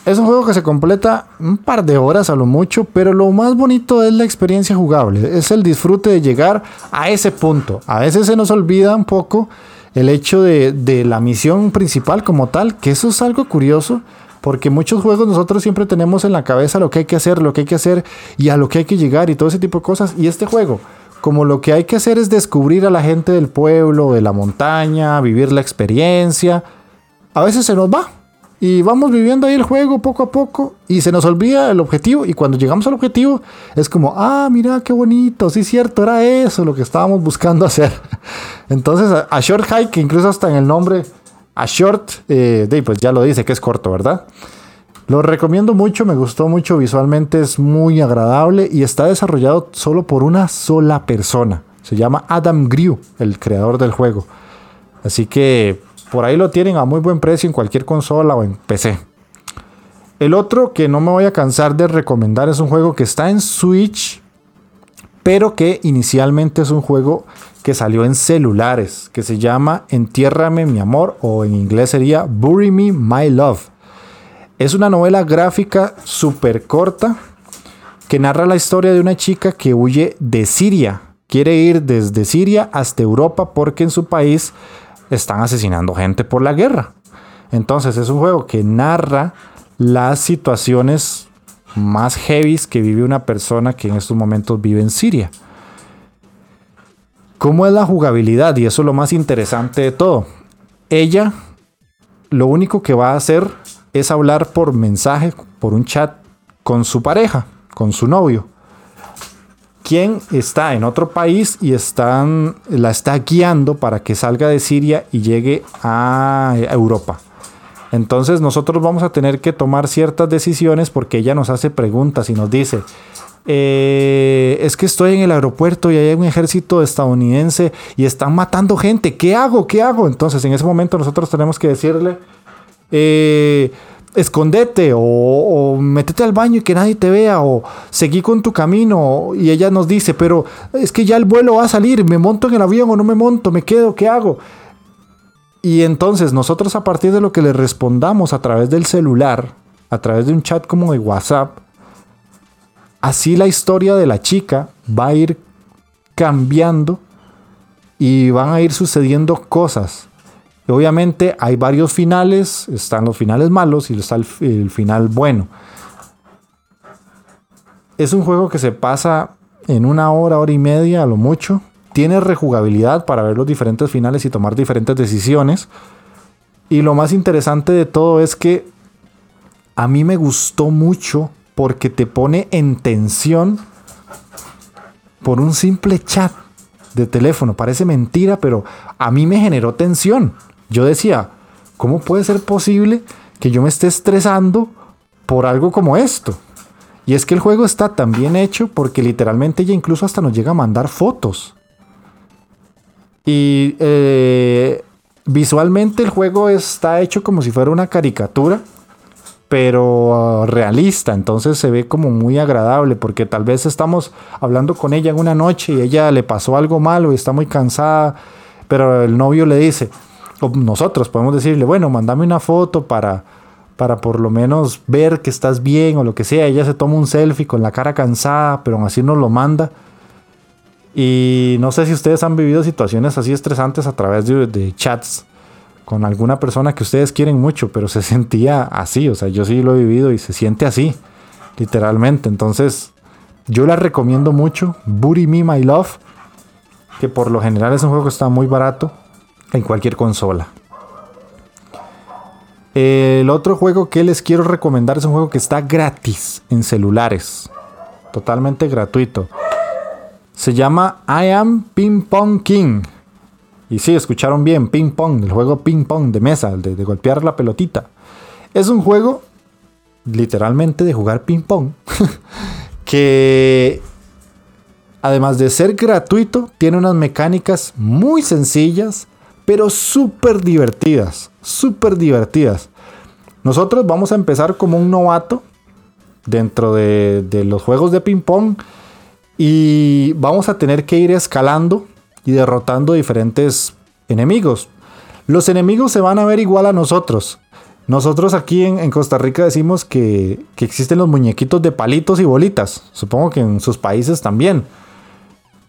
Es un juego que se completa un par de horas a lo mucho, pero lo más bonito es la experiencia jugable, es el disfrute de llegar a ese punto. A veces se nos olvida un poco el hecho de, la misión principal como tal, que eso es algo curioso, porque muchos juegos nosotros siempre tenemos en la cabeza lo que hay que hacer, lo que hay que hacer y a lo que hay que llegar y todo ese tipo de cosas. Y este juego como lo que hay que hacer es descubrir a la gente del pueblo, de la montaña, vivir la experiencia, a veces se nos va. Y vamos viviendo ahí el juego poco a poco y se nos olvida el objetivo. Y cuando llegamos al objetivo es como, ah, mira qué bonito, sí, cierto, era eso lo que estábamos buscando hacer. Entonces, a, Short Hike, incluso hasta en el nombre, a Short, eh, pues ya lo dice que es corto, ¿verdad? Lo recomiendo mucho, me gustó mucho visualmente, es muy agradable y está desarrollado solo por una sola persona. Se llama Adam Grew, el creador del juego. Así que por ahí lo tienen a muy buen precio en cualquier consola o en PC. El otro que no me voy a cansar de recomendar es un juego que está en Switch, pero que inicialmente es un juego que salió en celulares, que se llama Entiérrame mi amor o en inglés sería Bury Me My Love. Es una novela gráfica súper corta que narra la historia de una chica que huye de Siria. Quiere ir desde Siria hasta Europa porque en su país están asesinando gente por la guerra. Entonces es un juego que narra las situaciones más heavy que vive una persona que en estos momentos vive en Siria. ¿Cómo es la jugabilidad? Y eso es lo más interesante de todo. Ella lo único que va a hacer es hablar por mensaje, por un chat con su pareja, con su novio, quien está en otro país y la está guiando para que salga de Siria y llegue a Europa. Entonces nosotros vamos a tener que tomar ciertas decisiones porque ella nos hace preguntas y nos dice, eh, es que estoy en el aeropuerto y hay un ejército estadounidense y están matando gente, ¿qué hago? ¿Qué hago? Entonces en ese momento nosotros tenemos que decirle, eh, escondete o, métete al baño y que nadie te vea o seguí con tu camino y ella nos dice, pero es que ya el vuelo va a salir, me monto en el avión o no me monto, me quedo, ¿qué hago? Y entonces nosotros a partir de lo que le respondamos a través del celular, a través de un chat como de WhatsApp, así la historia de la chica va a ir cambiando y van a ir sucediendo cosas obviamente hay varios finales, están los finales malos y está el, final bueno. Es un juego que se pasa en una hora, hora y media a lo mucho. Tiene rejugabilidad para ver los diferentes finales y tomar diferentes decisiones. Y lo más interesante de todo es que a mí me gustó mucho porque te pone en tensión por un simple chat de teléfono. Parece mentira, pero a mí me generó tensión yo decía, ¿cómo puede ser posible que yo me esté estresando por algo como esto? Y es que el juego está tan bien hecho porque literalmente ella incluso hasta nos llega a mandar fotos. Y eh, visualmente el juego está hecho como si fuera una caricatura, pero uh, realista, entonces se ve como muy agradable porque tal vez estamos hablando con ella en una noche y ella le pasó algo malo y está muy cansada, pero el novio le dice, nosotros podemos decirle, bueno, mándame una foto para para por lo menos ver que estás bien o lo que sea. Ella se toma un selfie con la cara cansada, pero aún así nos lo manda. Y no sé si ustedes han vivido situaciones así estresantes a través de, chats con alguna persona que ustedes quieren mucho, pero se sentía así. O sea, yo sí lo he vivido y se siente así, literalmente. Entonces, yo la recomiendo mucho. Booty Me My Love, que por lo general es un juego que está muy barato en cualquier consola. El otro juego que les quiero recomendar es un juego que está gratis en celulares. Totalmente gratuito. Se llama I Am Ping Pong King. Y sí, escucharon bien, ping pong, el juego ping pong de mesa, de, de golpear la pelotita. Es un juego literalmente de jugar ping pong. que además de ser gratuito, tiene unas mecánicas muy sencillas, pero súper divertidas súper divertidas. Nosotros vamos a empezar como un novato dentro de, los juegos de ping pong y vamos a tener que ir escalando y derrotando diferentes enemigos. Los enemigos se van a ver igual a nosotros. Nosotros aquí en, Costa Rica decimos que, que, existen los muñequitos de palitos y bolitas. Supongo que en sus países también.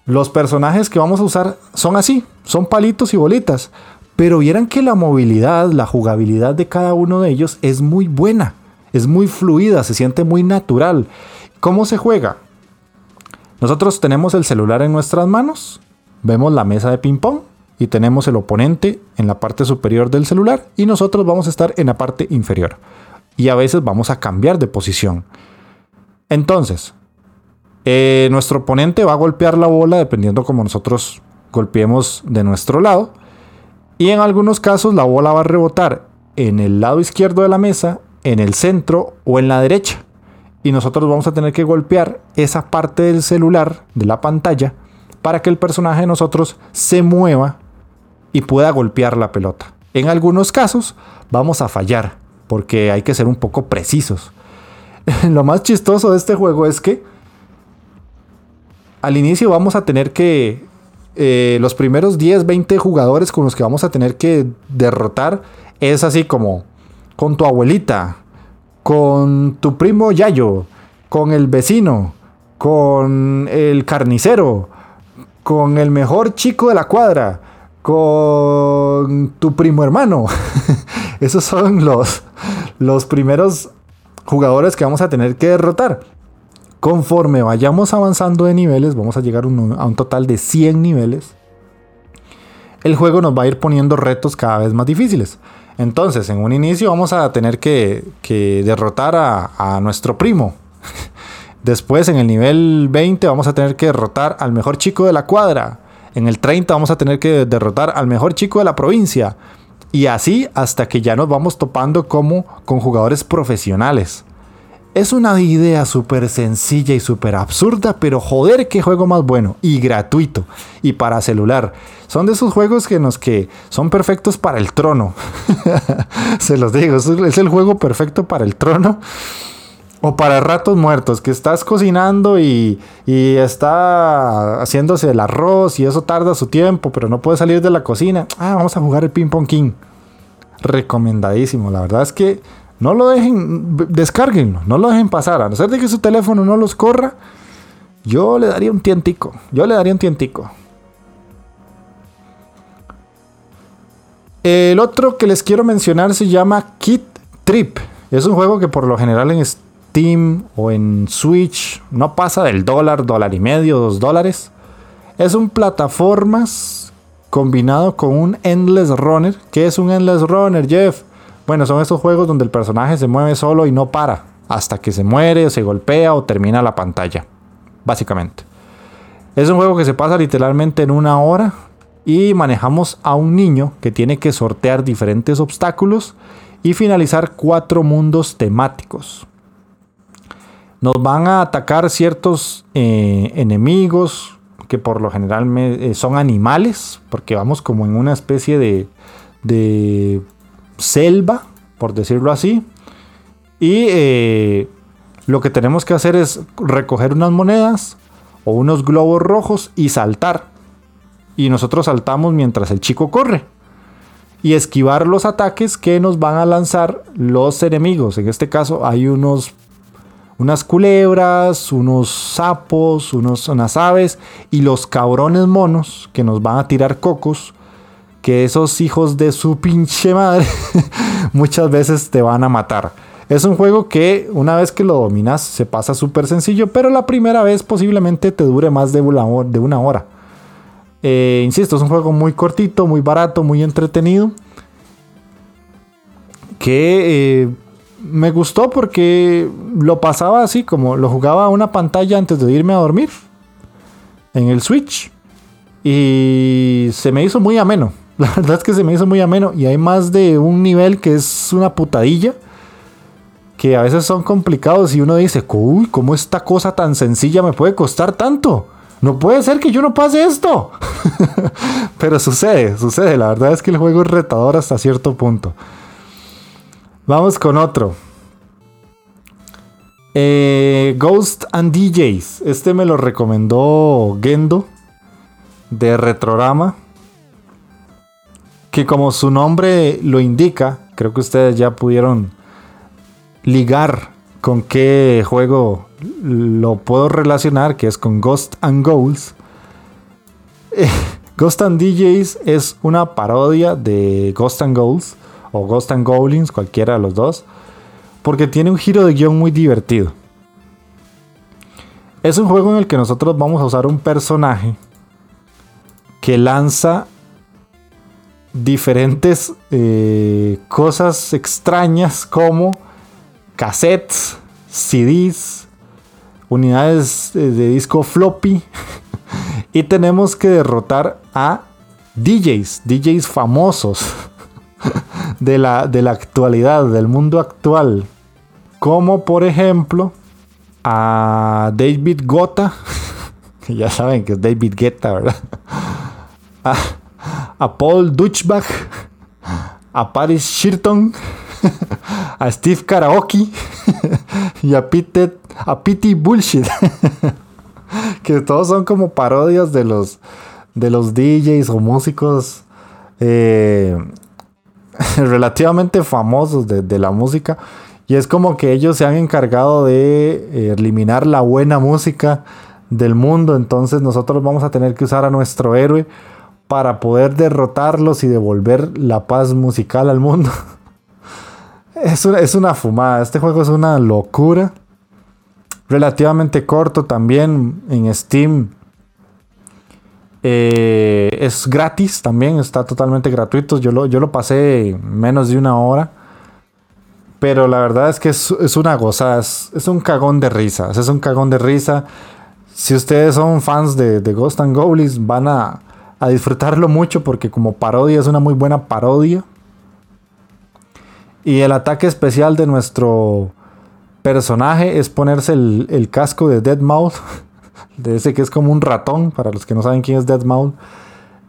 Los personajes que vamos a usar son así, son palitos y bolitas. Pero vieran que la movilidad, la jugabilidad de cada uno de ellos es muy buena, es muy fluida, se siente muy natural. ¿Cómo se juega? Nosotros tenemos el celular en nuestras manos, vemos la mesa de ping pong y tenemos el oponente en la parte superior del celular y nosotros vamos a estar en la parte inferior. Y a veces vamos a cambiar de posición. Entonces, eh, nuestro oponente va a golpear la bola dependiendo como nosotros golpeemos de nuestro lado y en algunos casos la bola va a rebotar en el lado izquierdo de la mesa, en el centro o en la derecha. Y nosotros vamos a tener que golpear esa parte del celular, de la pantalla, para que el personaje de nosotros se mueva y pueda golpear la pelota. En algunos casos vamos a fallar, porque hay que ser un poco precisos. Lo más chistoso de este juego es que al inicio vamos a tener que eh, los primeros 10, 20 jugadores con los que vamos a tener que derrotar es así como con tu abuelita, con tu primo Yayo, con el vecino, con el carnicero, con el mejor chico de la cuadra, con tu primo hermano. Esos son los, los primeros jugadores que vamos a tener que derrotar. Conforme vayamos avanzando de niveles, vamos a llegar a un total de 100 niveles. El juego nos va a ir poniendo retos cada vez más difíciles. Entonces, en un inicio vamos a tener que, derrotar a, a nuestro primo. Después, en el nivel 20, vamos a tener que derrotar al mejor chico de la cuadra. En el 30 vamos a tener que derrotar al mejor chico de la provincia. Y así hasta que ya nos vamos topando como con jugadores profesionales. Es una idea súper sencilla y súper absurda, pero joder, qué juego más bueno y gratuito y para celular. Son de esos juegos que nos que son perfectos para el trono. Se los digo, es el juego perfecto para el trono. O para ratos muertos, que estás cocinando y, y, está haciéndose el arroz y eso tarda su tiempo, pero no puede salir de la cocina. Ah, vamos a jugar el ping pong king. Recomendadísimo. La verdad es que no lo dejen, descarguenlo, no lo dejen pasar. A no ser de que su teléfono no los corra, yo le daría un tientico. Yo le daría un tientico. El otro que les quiero mencionar se llama Kit Trip. Es un juego que por lo general en Steam o en Switch no pasa del dólar, dólar y medio, dos dólares. Es un plataformas combinado con un Endless Runner. ¿Qué es un Endless Runner, Jeff? Bueno, son esos juegos donde el personaje se mueve solo y no para hasta que se muere, o se golpea o termina la pantalla. Básicamente. Es un juego que se pasa literalmente en una hora y manejamos a un niño que tiene que sortear diferentes obstáculos y finalizar cuatro mundos temáticos. Nos van a atacar ciertos eh, enemigos que por lo general eh, son animales, porque vamos como en una especie de, de selva, por decirlo así. Y eh, lo que tenemos que hacer es recoger unas monedas o unos globos rojos y saltar. Y nosotros saltamos mientras el chico corre. Y esquivar los ataques que nos van a lanzar los enemigos. En este caso hay unos unas culebras, unos sapos, unos, unas aves y los cabrones monos que nos van a tirar cocos. Que esos hijos de su pinche madre muchas veces te van a matar. Es un juego que una vez que lo dominas se pasa súper sencillo, pero la primera vez posiblemente te dure más de una hora. Eh, insisto, es un juego muy cortito, muy barato, muy entretenido. Que eh, me gustó porque lo pasaba así, como lo jugaba a una pantalla antes de irme a dormir. En el Switch. Y se me hizo muy ameno. La verdad es que se me hizo muy ameno. Y hay más de un nivel que es una putadilla. Que a veces son complicados y uno dice, uy, ¿cómo esta cosa tan sencilla me puede costar tanto? No puede ser que yo no pase esto. Pero sucede, sucede. La verdad es que el juego es retador hasta cierto punto. Vamos con otro. Eh, Ghost and DJs. Este me lo recomendó Gendo de Retrorama. Que como su nombre lo indica, creo que ustedes ya pudieron ligar con qué juego lo puedo relacionar, que es con Ghost and Goals. Ghost and DJs es una parodia de Ghost and Goals o Ghost and Goblins, cualquiera de los dos, porque tiene un giro de guion muy divertido. Es un juego en el que nosotros vamos a usar un personaje que lanza diferentes eh, cosas extrañas como cassettes, CDs, unidades de disco floppy y tenemos que derrotar a DJs, DJs famosos de la, de la actualidad, del mundo actual. Como por ejemplo a David Gota, ya saben que es David Guetta, ¿verdad? A, Paul Dutchbach, a Paris Shirton, a Steve Karaoke y a Pete, a Pity Bullshit. que todos son como parodias de los, de los DJs o músicos eh, relativamente famosos de, la música. Y es como que ellos se han encargado de eh, eliminar la buena música del mundo. Entonces nosotros vamos a tener que usar a nuestro héroe para poder derrotarlos y devolver la paz musical al mundo. es, una, es una fumada. Este juego es una locura. Relativamente corto también en Steam. Eh, es gratis también, está totalmente gratuito. Yo lo, yo lo pasé menos de una hora. Pero la verdad es que es, una gozada, es, un cagón de risa. Es un cagón de risa. Si ustedes son fans de, Ghost and Goblins, van a, disfrutarlo mucho porque como parodia es una muy buena parodia. Y el ataque especial de nuestro personaje es ponerse el, el casco de Deadmau5. de ese que es como un ratón, para los que no saben quién es Deadmau5.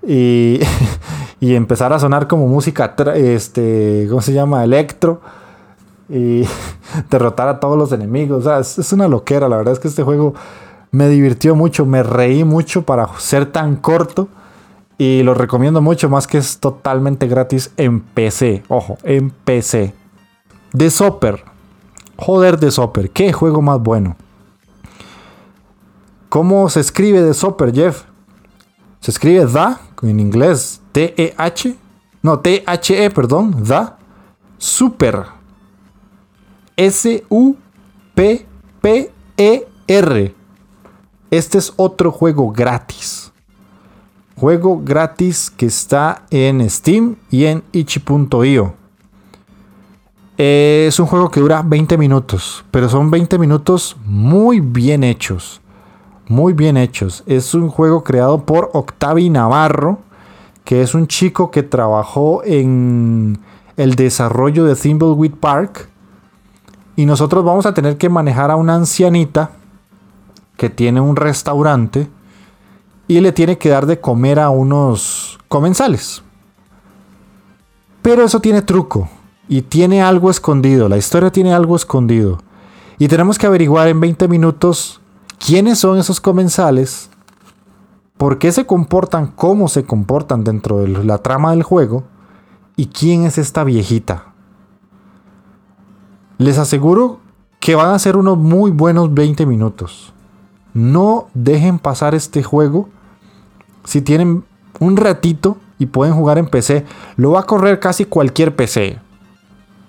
Y, y empezar a sonar como música, este, ¿cómo se llama? Electro. Y derrotar a todos los enemigos. O sea, es, una loquera. La verdad es que este juego me divirtió mucho, me reí mucho para ser tan corto. Y lo recomiendo mucho, más que es totalmente gratis en PC. Ojo, en PC. The Sopper. Joder, The Sopper. Qué juego más bueno. ¿Cómo se escribe de Sopper, Jeff? Se escribe da, en inglés, T-E-H. No, T-H-E, perdón, da. Super. S-U-P-P-E-R. Este es otro juego gratis. Juego gratis que está en Steam y en itch.io. Es un juego que dura 20 minutos, pero son 20 minutos muy bien hechos muy bien hechos. Es un juego creado por Octavi Navarro, que es un chico que trabajó en el desarrollo de Thimbleweed Park. Y nosotros vamos a tener que manejar a una ancianita que tiene un restaurante y le tiene que dar de comer a unos comensales. Pero eso tiene truco. y tiene algo escondido, la historia tiene algo escondido. Y tenemos que averiguar en 20 minutos quiénes son esos comensales, por qué se comportan, cómo se comportan dentro de la trama del juego y quién es esta viejita. Les aseguro que van a ser unos muy buenos 20 minutos. No dejen pasar este juego si tienen un ratito y pueden jugar en PC. Lo va a correr casi cualquier PC.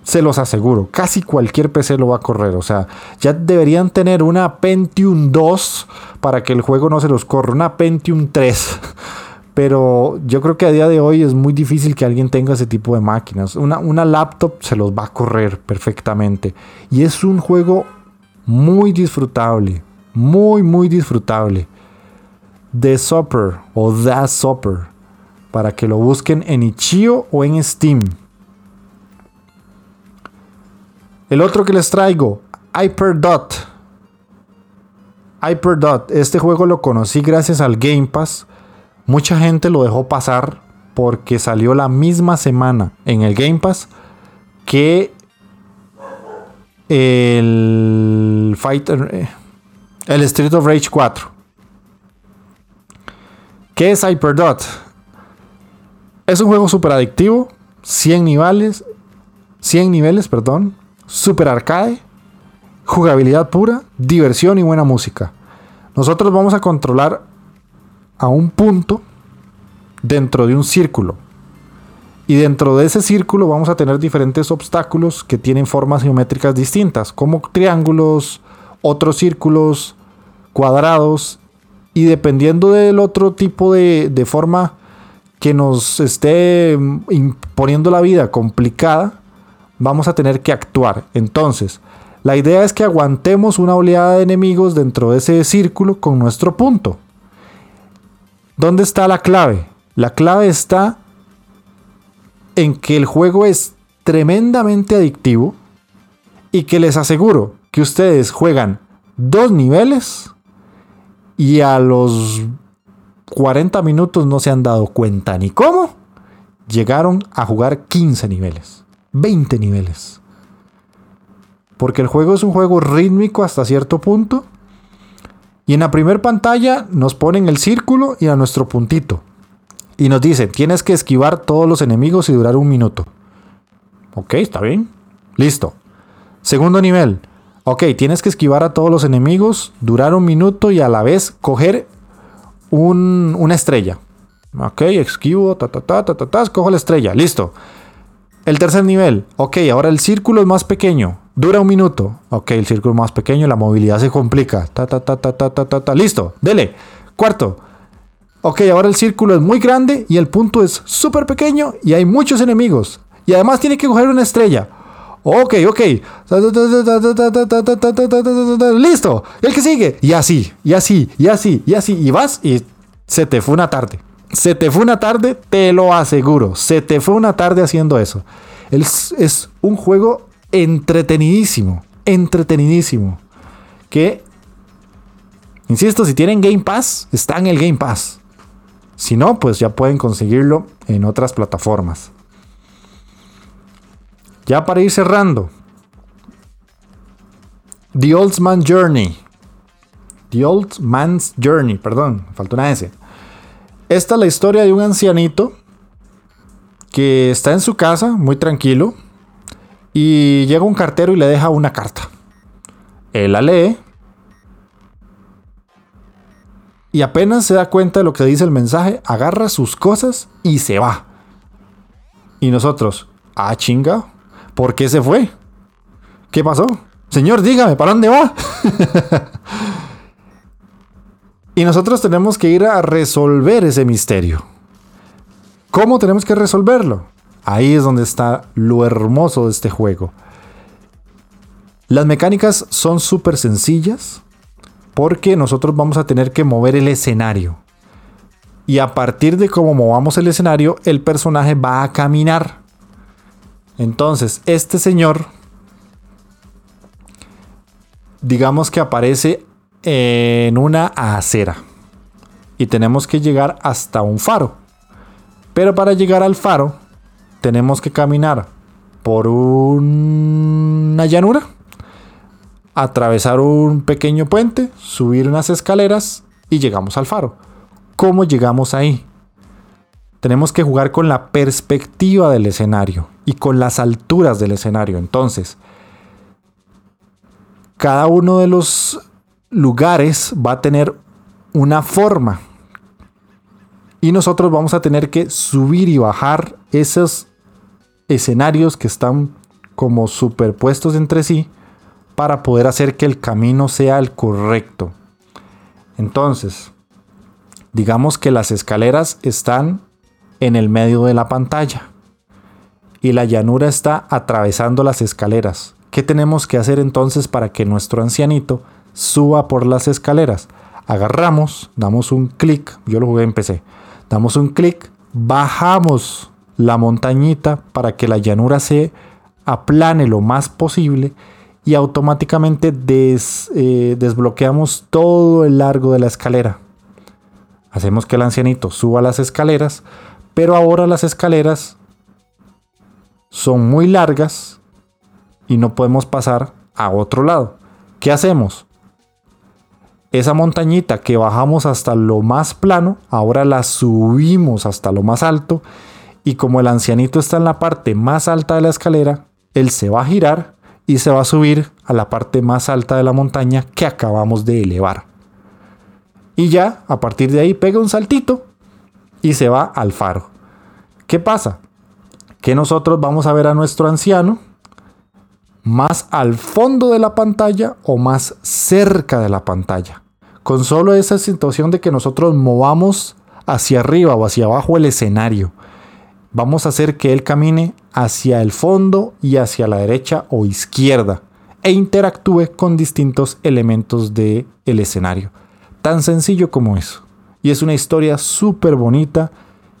Se los aseguro, casi cualquier PC lo va a correr. O sea, ya deberían tener una Pentium 2 para que el juego no se los corra. Una Pentium 3. Pero yo creo que a día de hoy es muy difícil que alguien tenga ese tipo de máquinas. Una, una laptop se los va a correr perfectamente. Y es un juego muy disfrutable. Muy, muy disfrutable. The Supper o The Supper. Para que lo busquen en Ichio o en Steam. El otro que les traigo, Hyperdot. Hyperdot, este juego lo conocí gracias al Game Pass. Mucha gente lo dejó pasar porque salió la misma semana en el Game Pass que el Fighter, eh, el Street of Rage 4. ¿Qué es Hyperdot? Es un juego super adictivo, 100 niveles, 100 niveles, perdón, super arcade, jugabilidad pura, diversión y buena música. Nosotros vamos a controlar a un punto dentro de un círculo. Y dentro de ese círculo vamos a tener diferentes obstáculos que tienen formas geométricas distintas, como triángulos, otros círculos, cuadrados. Y dependiendo del otro tipo de, de forma que nos esté imponiendo la vida complicada, vamos a tener que actuar. Entonces, la idea es que aguantemos una oleada de enemigos dentro de ese círculo con nuestro punto. ¿Dónde está la clave? La clave está en que el juego es tremendamente adictivo y que les aseguro que ustedes juegan dos niveles y a los 40 minutos no se han dado cuenta ni cómo llegaron a jugar 15 niveles. 20 niveles. Porque el juego es un juego rítmico hasta cierto punto. Y en la primera pantalla nos ponen el círculo y a nuestro puntito. Y nos dicen, tienes que esquivar todos los enemigos y durar un minuto. Ok, está bien. Listo. Segundo nivel. Ok, tienes que esquivar a todos los enemigos, durar un minuto y a la vez coger una estrella. Ok, esquivo, ta, ta, ta, ta, ta, ta, la estrella. Listo. El tercer nivel, ok, ahora el círculo es más pequeño, dura un minuto. Ok, el círculo es más pequeño, la movilidad se complica. Ta, ta, ta, ta, ta, ta, ta, ta. Listo, dele. Cuarto, ok, ahora el círculo es muy grande y el punto es súper pequeño y hay muchos enemigos. Y además tiene que coger una estrella. Ok, ok. Listo. El que sigue. Y así, y así, y así, y así. Y vas y se te fue una tarde. Se te fue una tarde, te lo aseguro. Se te fue una tarde haciendo eso. Es, es un juego entretenidísimo. Entretenidísimo. Que, insisto, si tienen Game Pass, está en el Game Pass. Si no, pues ya pueden conseguirlo en otras plataformas. Ya para ir cerrando. The Old Man's Journey. The Old Man's Journey, perdón, faltó una S. Esta es la historia de un ancianito que está en su casa, muy tranquilo, y llega un cartero y le deja una carta. Él la lee y apenas se da cuenta de lo que dice el mensaje, agarra sus cosas y se va. Y nosotros, ah chinga, ¿por qué se fue? ¿Qué pasó? Señor, dígame, ¿para dónde va? Y nosotros tenemos que ir a resolver ese misterio. ¿Cómo tenemos que resolverlo? Ahí es donde está lo hermoso de este juego. Las mecánicas son súper sencillas porque nosotros vamos a tener que mover el escenario. Y a partir de cómo movamos el escenario, el personaje va a caminar. Entonces, este señor, digamos que aparece en una acera y tenemos que llegar hasta un faro. Pero para llegar al faro tenemos que caminar por una llanura, atravesar un pequeño puente, subir unas escaleras y llegamos al faro. ¿Cómo llegamos ahí? Tenemos que jugar con la perspectiva del escenario y con las alturas del escenario. Entonces, cada uno de los lugares va a tener una forma. Y nosotros vamos a tener que subir y bajar esos escenarios que están como superpuestos entre sí para poder hacer que el camino sea el correcto. Entonces, digamos que las escaleras están en el medio de la pantalla y la llanura está atravesando las escaleras. ¿Qué tenemos que hacer entonces para que nuestro ancianito suba por las escaleras? Agarramos, damos un clic, yo lo jugué en PC, damos un clic, bajamos la montañita para que la llanura se aplane lo más posible y automáticamente eh, desbloqueamos todo el largo de la escalera. Hacemos que el ancianito suba las escaleras, pero ahora las escaleras son muy largas y no podemos pasar a otro lado. ¿Qué hacemos? Esa montañita que bajamos hasta lo más plano, ahora la subimos hasta lo más alto y como el ancianito está en la parte más alta de la escalera, él se va a girar y se va a subir a la parte más alta de la montaña que acabamos de elevar. Y ya, a partir de ahí, pega un saltito y se va al faro. ¿Qué pasa? Que nosotros vamos a ver a nuestro anciano más al fondo de la pantalla o más cerca de la pantalla. Con solo esa situación de que nosotros movamos hacia arriba o hacia abajo el escenario. Vamos a hacer que él camine hacia el fondo y hacia la derecha o izquierda e interactúe con distintos elementos del el escenario. Tan sencillo como eso. Y es una historia súper bonita,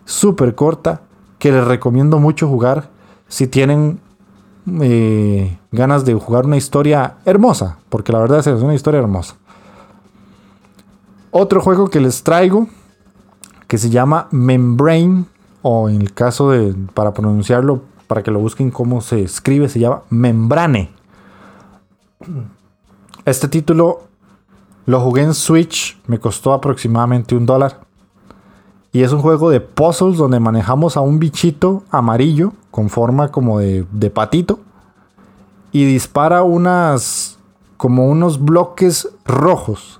súper corta, que les recomiendo mucho jugar si tienen eh, ganas de jugar una historia hermosa, porque la verdad es una historia hermosa. Otro juego que les traigo, que se llama Membrane, o en el caso de, para pronunciarlo, para que lo busquen cómo se escribe, se llama Membrane. Este título lo jugué en Switch, me costó aproximadamente un dólar. Y es un juego de puzzles donde manejamos a un bichito amarillo con forma como de, de patito. Y dispara unas como unos bloques rojos.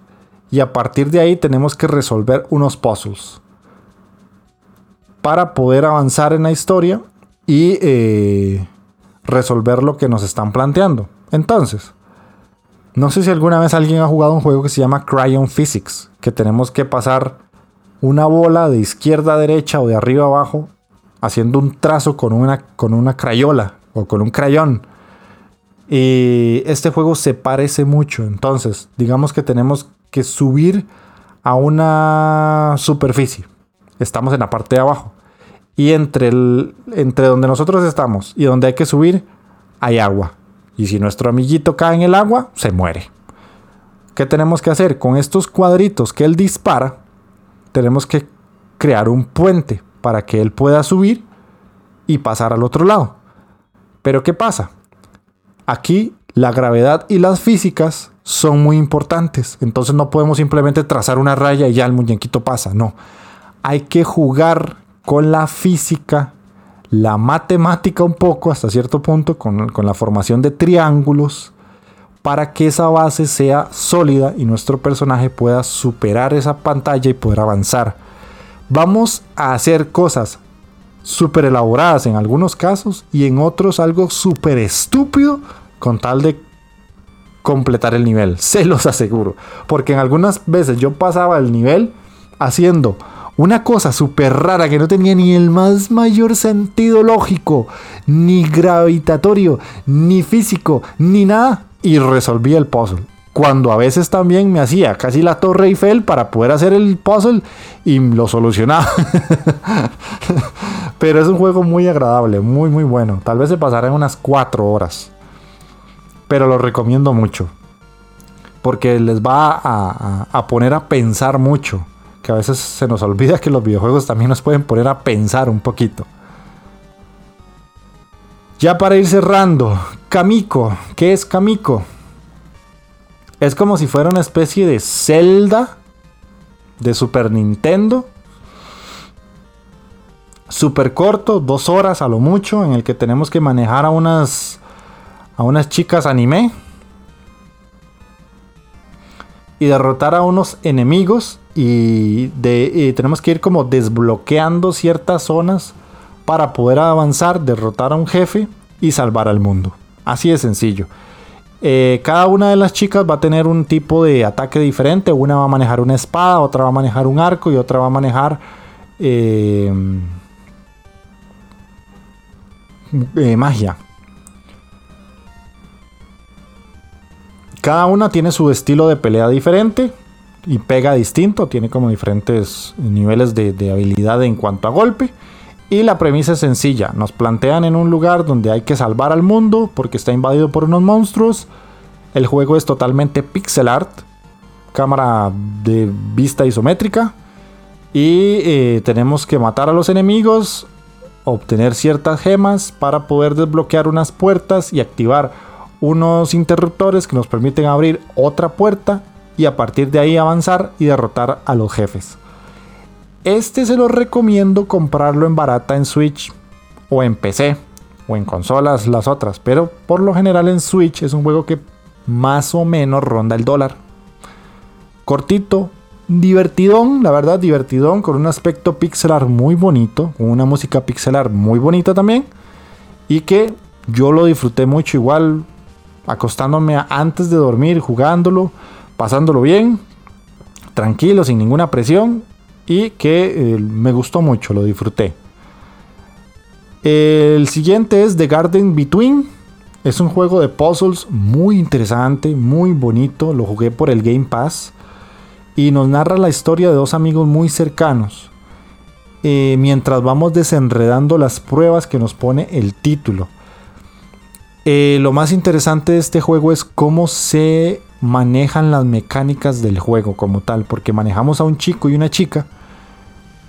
Y a partir de ahí tenemos que resolver unos puzzles. Para poder avanzar en la historia y eh, resolver lo que nos están planteando. Entonces, no sé si alguna vez alguien ha jugado un juego que se llama Cryon Physics, que tenemos que pasar una bola de izquierda a derecha o de arriba a abajo haciendo un trazo con una, con una crayola o con un crayón. Y este juego se parece mucho. Entonces, digamos que tenemos que subir a una superficie. Estamos en la parte de abajo. Y entre, el, entre donde nosotros estamos y donde hay que subir, hay agua. Y si nuestro amiguito cae en el agua, se muere. ¿Qué tenemos que hacer? Con estos cuadritos que él dispara, tenemos que crear un puente para que él pueda subir y pasar al otro lado. Pero ¿qué pasa? Aquí la gravedad y las físicas son muy importantes. Entonces no podemos simplemente trazar una raya y ya el muñequito pasa. No. Hay que jugar con la física, la matemática un poco hasta cierto punto, con, con la formación de triángulos, para que esa base sea sólida y nuestro personaje pueda superar esa pantalla y poder avanzar. Vamos a hacer cosas súper elaboradas en algunos casos y en otros algo súper estúpido con tal de completar el nivel, se los aseguro. Porque en algunas veces yo pasaba el nivel haciendo una cosa súper rara que no tenía ni el más mayor sentido lógico, ni gravitatorio, ni físico, ni nada y resolvía el puzzle. Cuando a veces también me hacía casi la Torre Eiffel para poder hacer el puzzle y lo solucionaba. Pero es un juego muy agradable, muy muy bueno. Tal vez se pasará en unas 4 horas. Pero lo recomiendo mucho. Porque les va a poner a pensar mucho. Que a veces se nos olvida que los videojuegos también nos pueden poner a pensar un poquito. Ya para ir cerrando, Kamiko. ¿Qué es Kamiko? Es como si fuera una especie de Zelda de Super Nintendo. Super corto, dos horas a lo mucho, en el que tenemos que manejar a unas a unas chicas anime y derrotar a unos enemigos y, tenemos que ir como desbloqueando ciertas zonas para poder avanzar, derrotar a un jefe y salvar al mundo. Así de sencillo. Eh, cada una de las chicas va a tener un tipo de ataque diferente. Una va a manejar una espada, otra va a manejar un arco y otra va a manejar eh, eh, magia. Cada una tiene su estilo de pelea diferente y pega distinto, tiene como diferentes niveles de, habilidad en cuanto a golpe. Y la premisa es sencilla, nos plantean en un lugar donde hay que salvar al mundo porque está invadido por unos monstruos. El juego es totalmente pixel art, cámara de vista isométrica. Y eh, tenemos que matar a los enemigos, obtener ciertas gemas para poder desbloquear unas puertas y activar unos interruptores que nos permiten abrir otra puerta y a partir de ahí avanzar y derrotar a los jefes. Este se lo recomiendo comprarlo en barata en Switch o en PC o en consolas las otras, pero por lo general en Switch es un juego que más o menos ronda el dólar. Cortito, divertidón, la verdad, divertidón, con un aspecto pixelar muy bonito, con una música pixelar muy bonita también, y que yo lo disfruté mucho igual, acostándome antes de dormir, jugándolo, pasándolo bien, tranquilo, sin ninguna presión y que eh, me gustó mucho, lo disfruté. El siguiente es The Garden Between. Es un juego de puzzles muy interesante, muy bonito. Lo jugué por el Game Pass. Y nos narra la historia de dos amigos muy cercanos. Eh, mientras vamos desenredando las pruebas que nos pone el título. Eh, lo más interesante de este juego es cómo se manejan las mecánicas del juego como tal, porque manejamos a un chico y una chica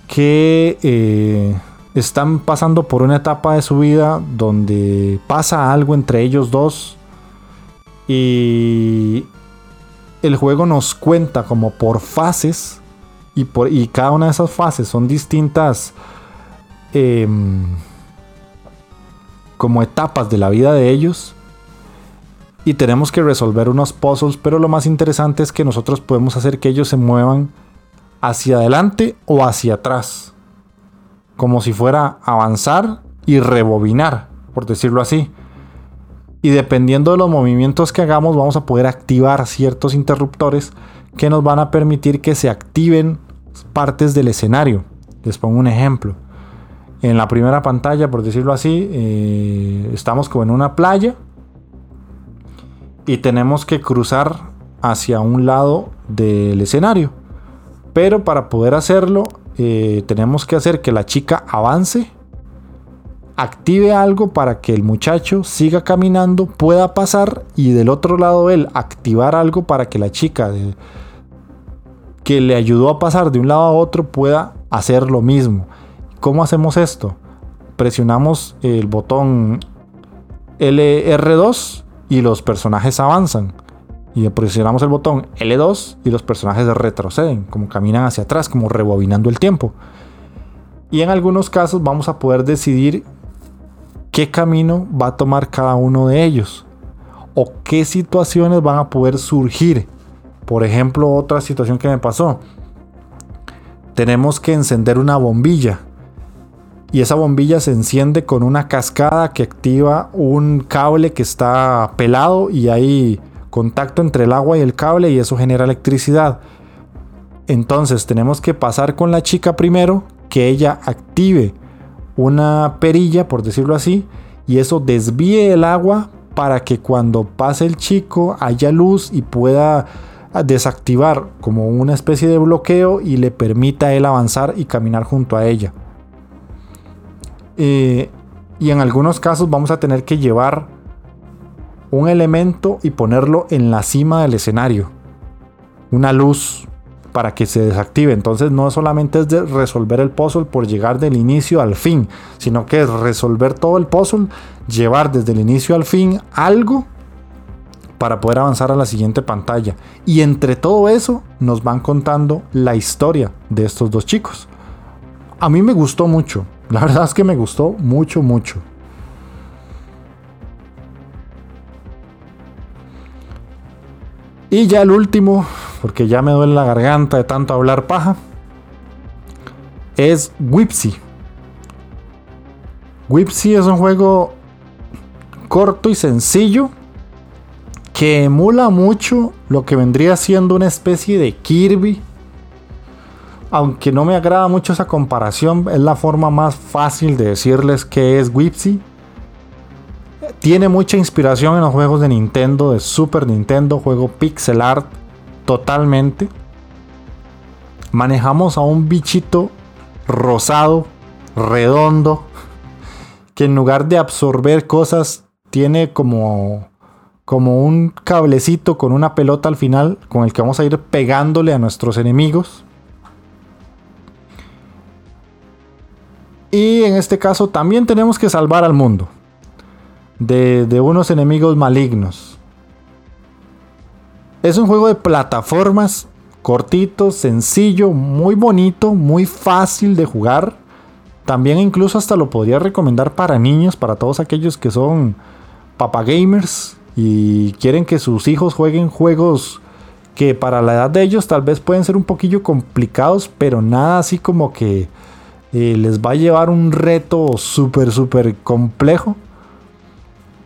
que eh, están pasando por una etapa de su vida donde pasa algo entre ellos dos y el juego nos cuenta como por fases y, por, y cada una de esas fases son distintas. Em, como etapas de la vida de ellos y tenemos que resolver unos puzzles, pero lo más interesante es que nosotros podemos hacer que ellos se muevan hacia adelante o hacia atrás, como si fuera avanzar y rebobinar, por decirlo así. Y dependiendo de los movimientos que hagamos, vamos a poder activar ciertos interruptores que nos van a permitir que se activen partes del escenario. Les pongo un ejemplo en la primera pantalla, por decirlo así, eh, estamos como en una playa y tenemos que cruzar hacia un lado del escenario. Pero para poder hacerlo, eh, tenemos que hacer que la chica avance, active algo para que el muchacho siga caminando, pueda pasar y del otro lado él activar algo para que la chica que le ayudó a pasar de un lado a otro pueda hacer lo mismo. ¿Cómo hacemos esto? Presionamos el botón LR2 y los personajes avanzan. Y presionamos el botón L2 y los personajes retroceden, como caminan hacia atrás, como rebobinando el tiempo. Y en algunos casos vamos a poder decidir qué camino va a tomar cada uno de ellos. O qué situaciones van a poder surgir. Por ejemplo, otra situación que me pasó. Tenemos que encender una bombilla y esa bombilla se enciende con una cascada que activa un cable que está pelado y hay contacto entre el agua y el cable y eso genera electricidad. Entonces tenemos que pasar con la chica primero, que ella active una perilla, por decirlo así, y eso desvíe el agua para que cuando pase el chico haya luz y pueda desactivar como una especie de bloqueo y le permita a él avanzar y caminar junto a ella. Eh, y en algunos casos vamos a tener que llevar un elemento y ponerlo en la cima del escenario. Una luz para que se desactive. Entonces no solamente es de resolver el puzzle por llegar del inicio al fin, sino que es resolver todo el puzzle, llevar desde el inicio al fin algo para poder avanzar a la siguiente pantalla. Y entre todo eso nos van contando la historia de estos dos chicos. A mí me gustó mucho, la verdad es que me gustó mucho, mucho. Y ya el último, porque ya me duele la garganta de tanto hablar paja, es Whipsy. Whipsy es un juego corto y sencillo que emula mucho lo que vendría siendo una especie de Kirby. Aunque no me agrada mucho esa comparación, es la forma más fácil de decirles que es Whipsy. Tiene mucha inspiración en los juegos de Nintendo, de Super Nintendo, juego pixel art totalmente. Manejamos a un bichito rosado, redondo, que en lugar de absorber cosas tiene como como un cablecito con una pelota al final con el que vamos a ir pegándole a nuestros enemigos. Y en este caso también tenemos que salvar al mundo de, unos enemigos malignos. Es un juego de plataformas cortito, sencillo, muy bonito, muy fácil de jugar. También incluso hasta lo podría recomendar para niños, para todos aquellos que son papagamers y quieren que sus hijos jueguen juegos que para la edad de ellos tal vez pueden ser un poquillo complicados, pero nada así como que les va a llevar un reto súper, súper complejo.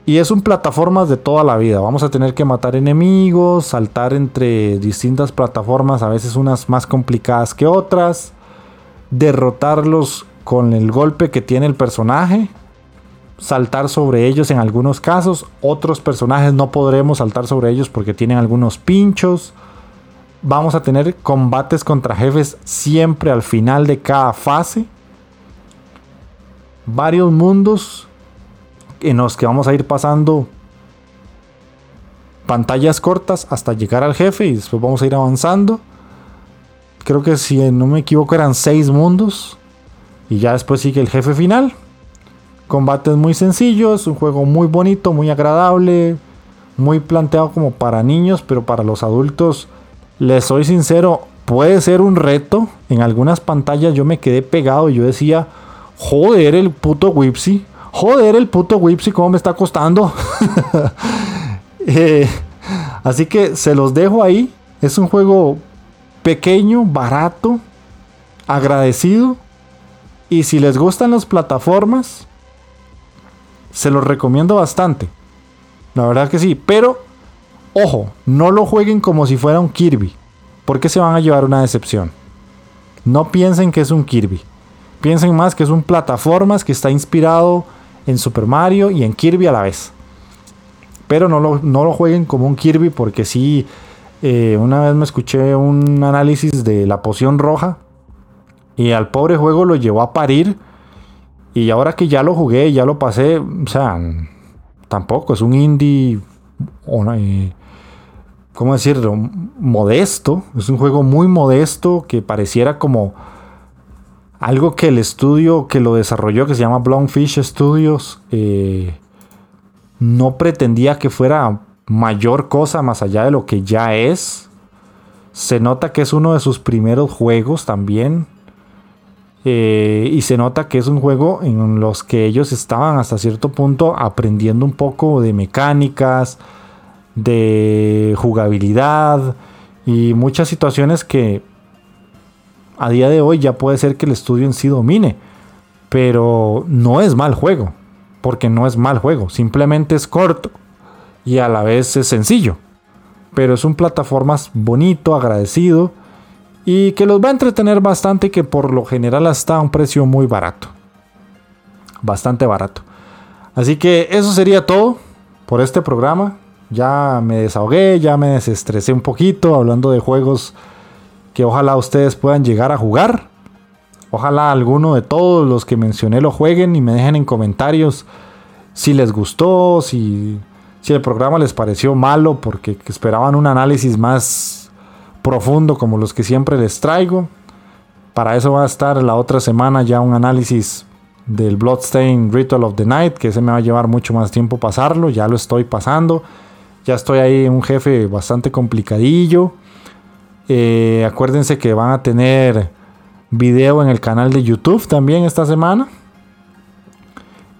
Y es un plataformas de toda la vida. Vamos a tener que matar enemigos, saltar entre distintas plataformas, a veces unas más complicadas que otras, derrotarlos con el golpe que tiene el personaje, saltar sobre ellos en algunos casos, otros personajes no podremos saltar sobre ellos porque tienen algunos pinchos. Vamos a tener combates contra jefes siempre al final de cada fase. Varios mundos en los que vamos a ir pasando pantallas cortas hasta llegar al jefe y después vamos a ir avanzando. Creo que si no me equivoco eran seis mundos y ya después sigue el jefe final. Combates muy sencillos, un juego muy bonito, muy agradable, muy planteado como para niños, pero para los adultos, les soy sincero, puede ser un reto. En algunas pantallas yo me quedé pegado y yo decía, joder el puto Whipsy Joder, el puto Whipsy, ¿cómo me está costando? Eh, así que se los dejo ahí. Es un juego pequeño, barato, agradecido. Y si les gustan las plataformas, se los recomiendo bastante. La verdad que sí. Pero, ojo, no lo jueguen como si fuera un Kirby. Porque se van a llevar una decepción. No piensen que es un Kirby. Piensen más que es un plataformas que está inspirado en Super Mario y en Kirby a la vez. Pero no lo, no lo jueguen como un Kirby porque sí, eh, una vez me escuché un análisis de la poción roja y al pobre juego lo llevó a parir. Y ahora que ya lo jugué, ya lo pasé, o sea, tampoco es un indie, eh, ¿cómo decirlo? Modesto. Es un juego muy modesto que pareciera como algo que el estudio que lo desarrolló, que se llama Blowfish Studios, eh, no pretendía que fuera mayor cosa más allá de lo que ya es. Se nota que es uno de sus primeros juegos también. Eh, y se nota que es un juego en los que ellos estaban hasta cierto punto aprendiendo un poco de mecánicas, de jugabilidad y muchas situaciones que a día de hoy ya puede ser que el estudio en sí domine, pero no es mal juego, porque no es mal juego, simplemente es corto y a la vez es sencillo, pero es un plataformas bonito, agradecido y que los va a entretener bastante que por lo general está a un precio muy barato, bastante barato. Así que eso sería todo por este programa. Ya me desahogué, ya me desestresé un poquito hablando de juegos que ojalá ustedes puedan llegar a jugar. Ojalá alguno de todos los que mencioné lo jueguen y me dejen en comentarios si les gustó, si, si el programa les pareció malo porque esperaban un análisis más profundo como los que siempre les traigo. Para eso va a estar la otra semana ya un análisis del Bloodstain Ritual of the Night, que se me va a llevar mucho más tiempo pasarlo, ya lo estoy pasando. Ya estoy ahí un jefe bastante complicadillo. Eh, acuérdense que van a tener video en el canal de YouTube también esta semana.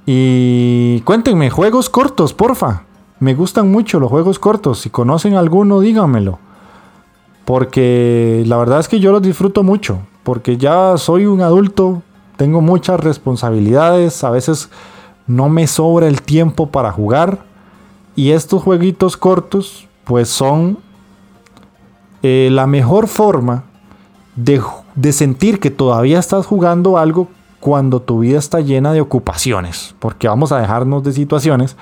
Y cuéntenme, juegos cortos, porfa. Me gustan mucho los juegos cortos. Si conocen alguno, díganmelo. Porque la verdad es que yo los disfruto mucho. Porque ya soy un adulto, tengo muchas responsabilidades. A veces no me sobra el tiempo para jugar. Y estos jueguitos cortos, pues son eh, la mejor forma de, de sentir que todavía estás jugando algo cuando tu vida está llena de ocupaciones. Porque vamos a dejarnos de situaciones.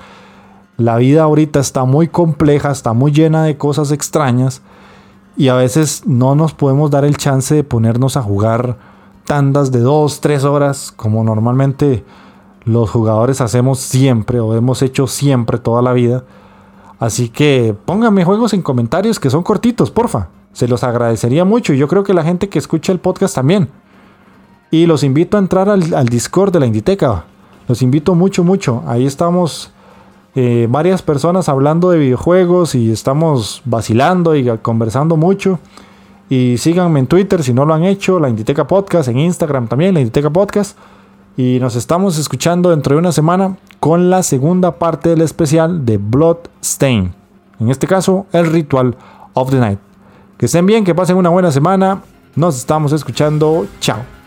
La vida ahorita está muy compleja, está muy llena de cosas extrañas. Y a veces no nos podemos dar el chance de ponernos a jugar tandas de 2, 3 horas como normalmente los jugadores hacemos siempre o hemos hecho siempre toda la vida. Así que pónganme juegos en comentarios que son cortitos, porfa. Se los agradecería mucho y yo creo que la gente que escucha el podcast también. Y los invito a entrar al, Discord de la Inditeca. Los invito mucho, mucho. Ahí estamos eh, varias personas hablando de videojuegos y estamos vacilando y conversando mucho. Y síganme en Twitter si no lo han hecho, la Inditeca Podcast, en Instagram también, la Inditeca Podcast. Y nos estamos escuchando dentro de una semana con la segunda parte del especial de Bloodstain. En este caso, el ritual of the night. Que estén bien, que pasen una buena semana. Nos estamos escuchando. Chao.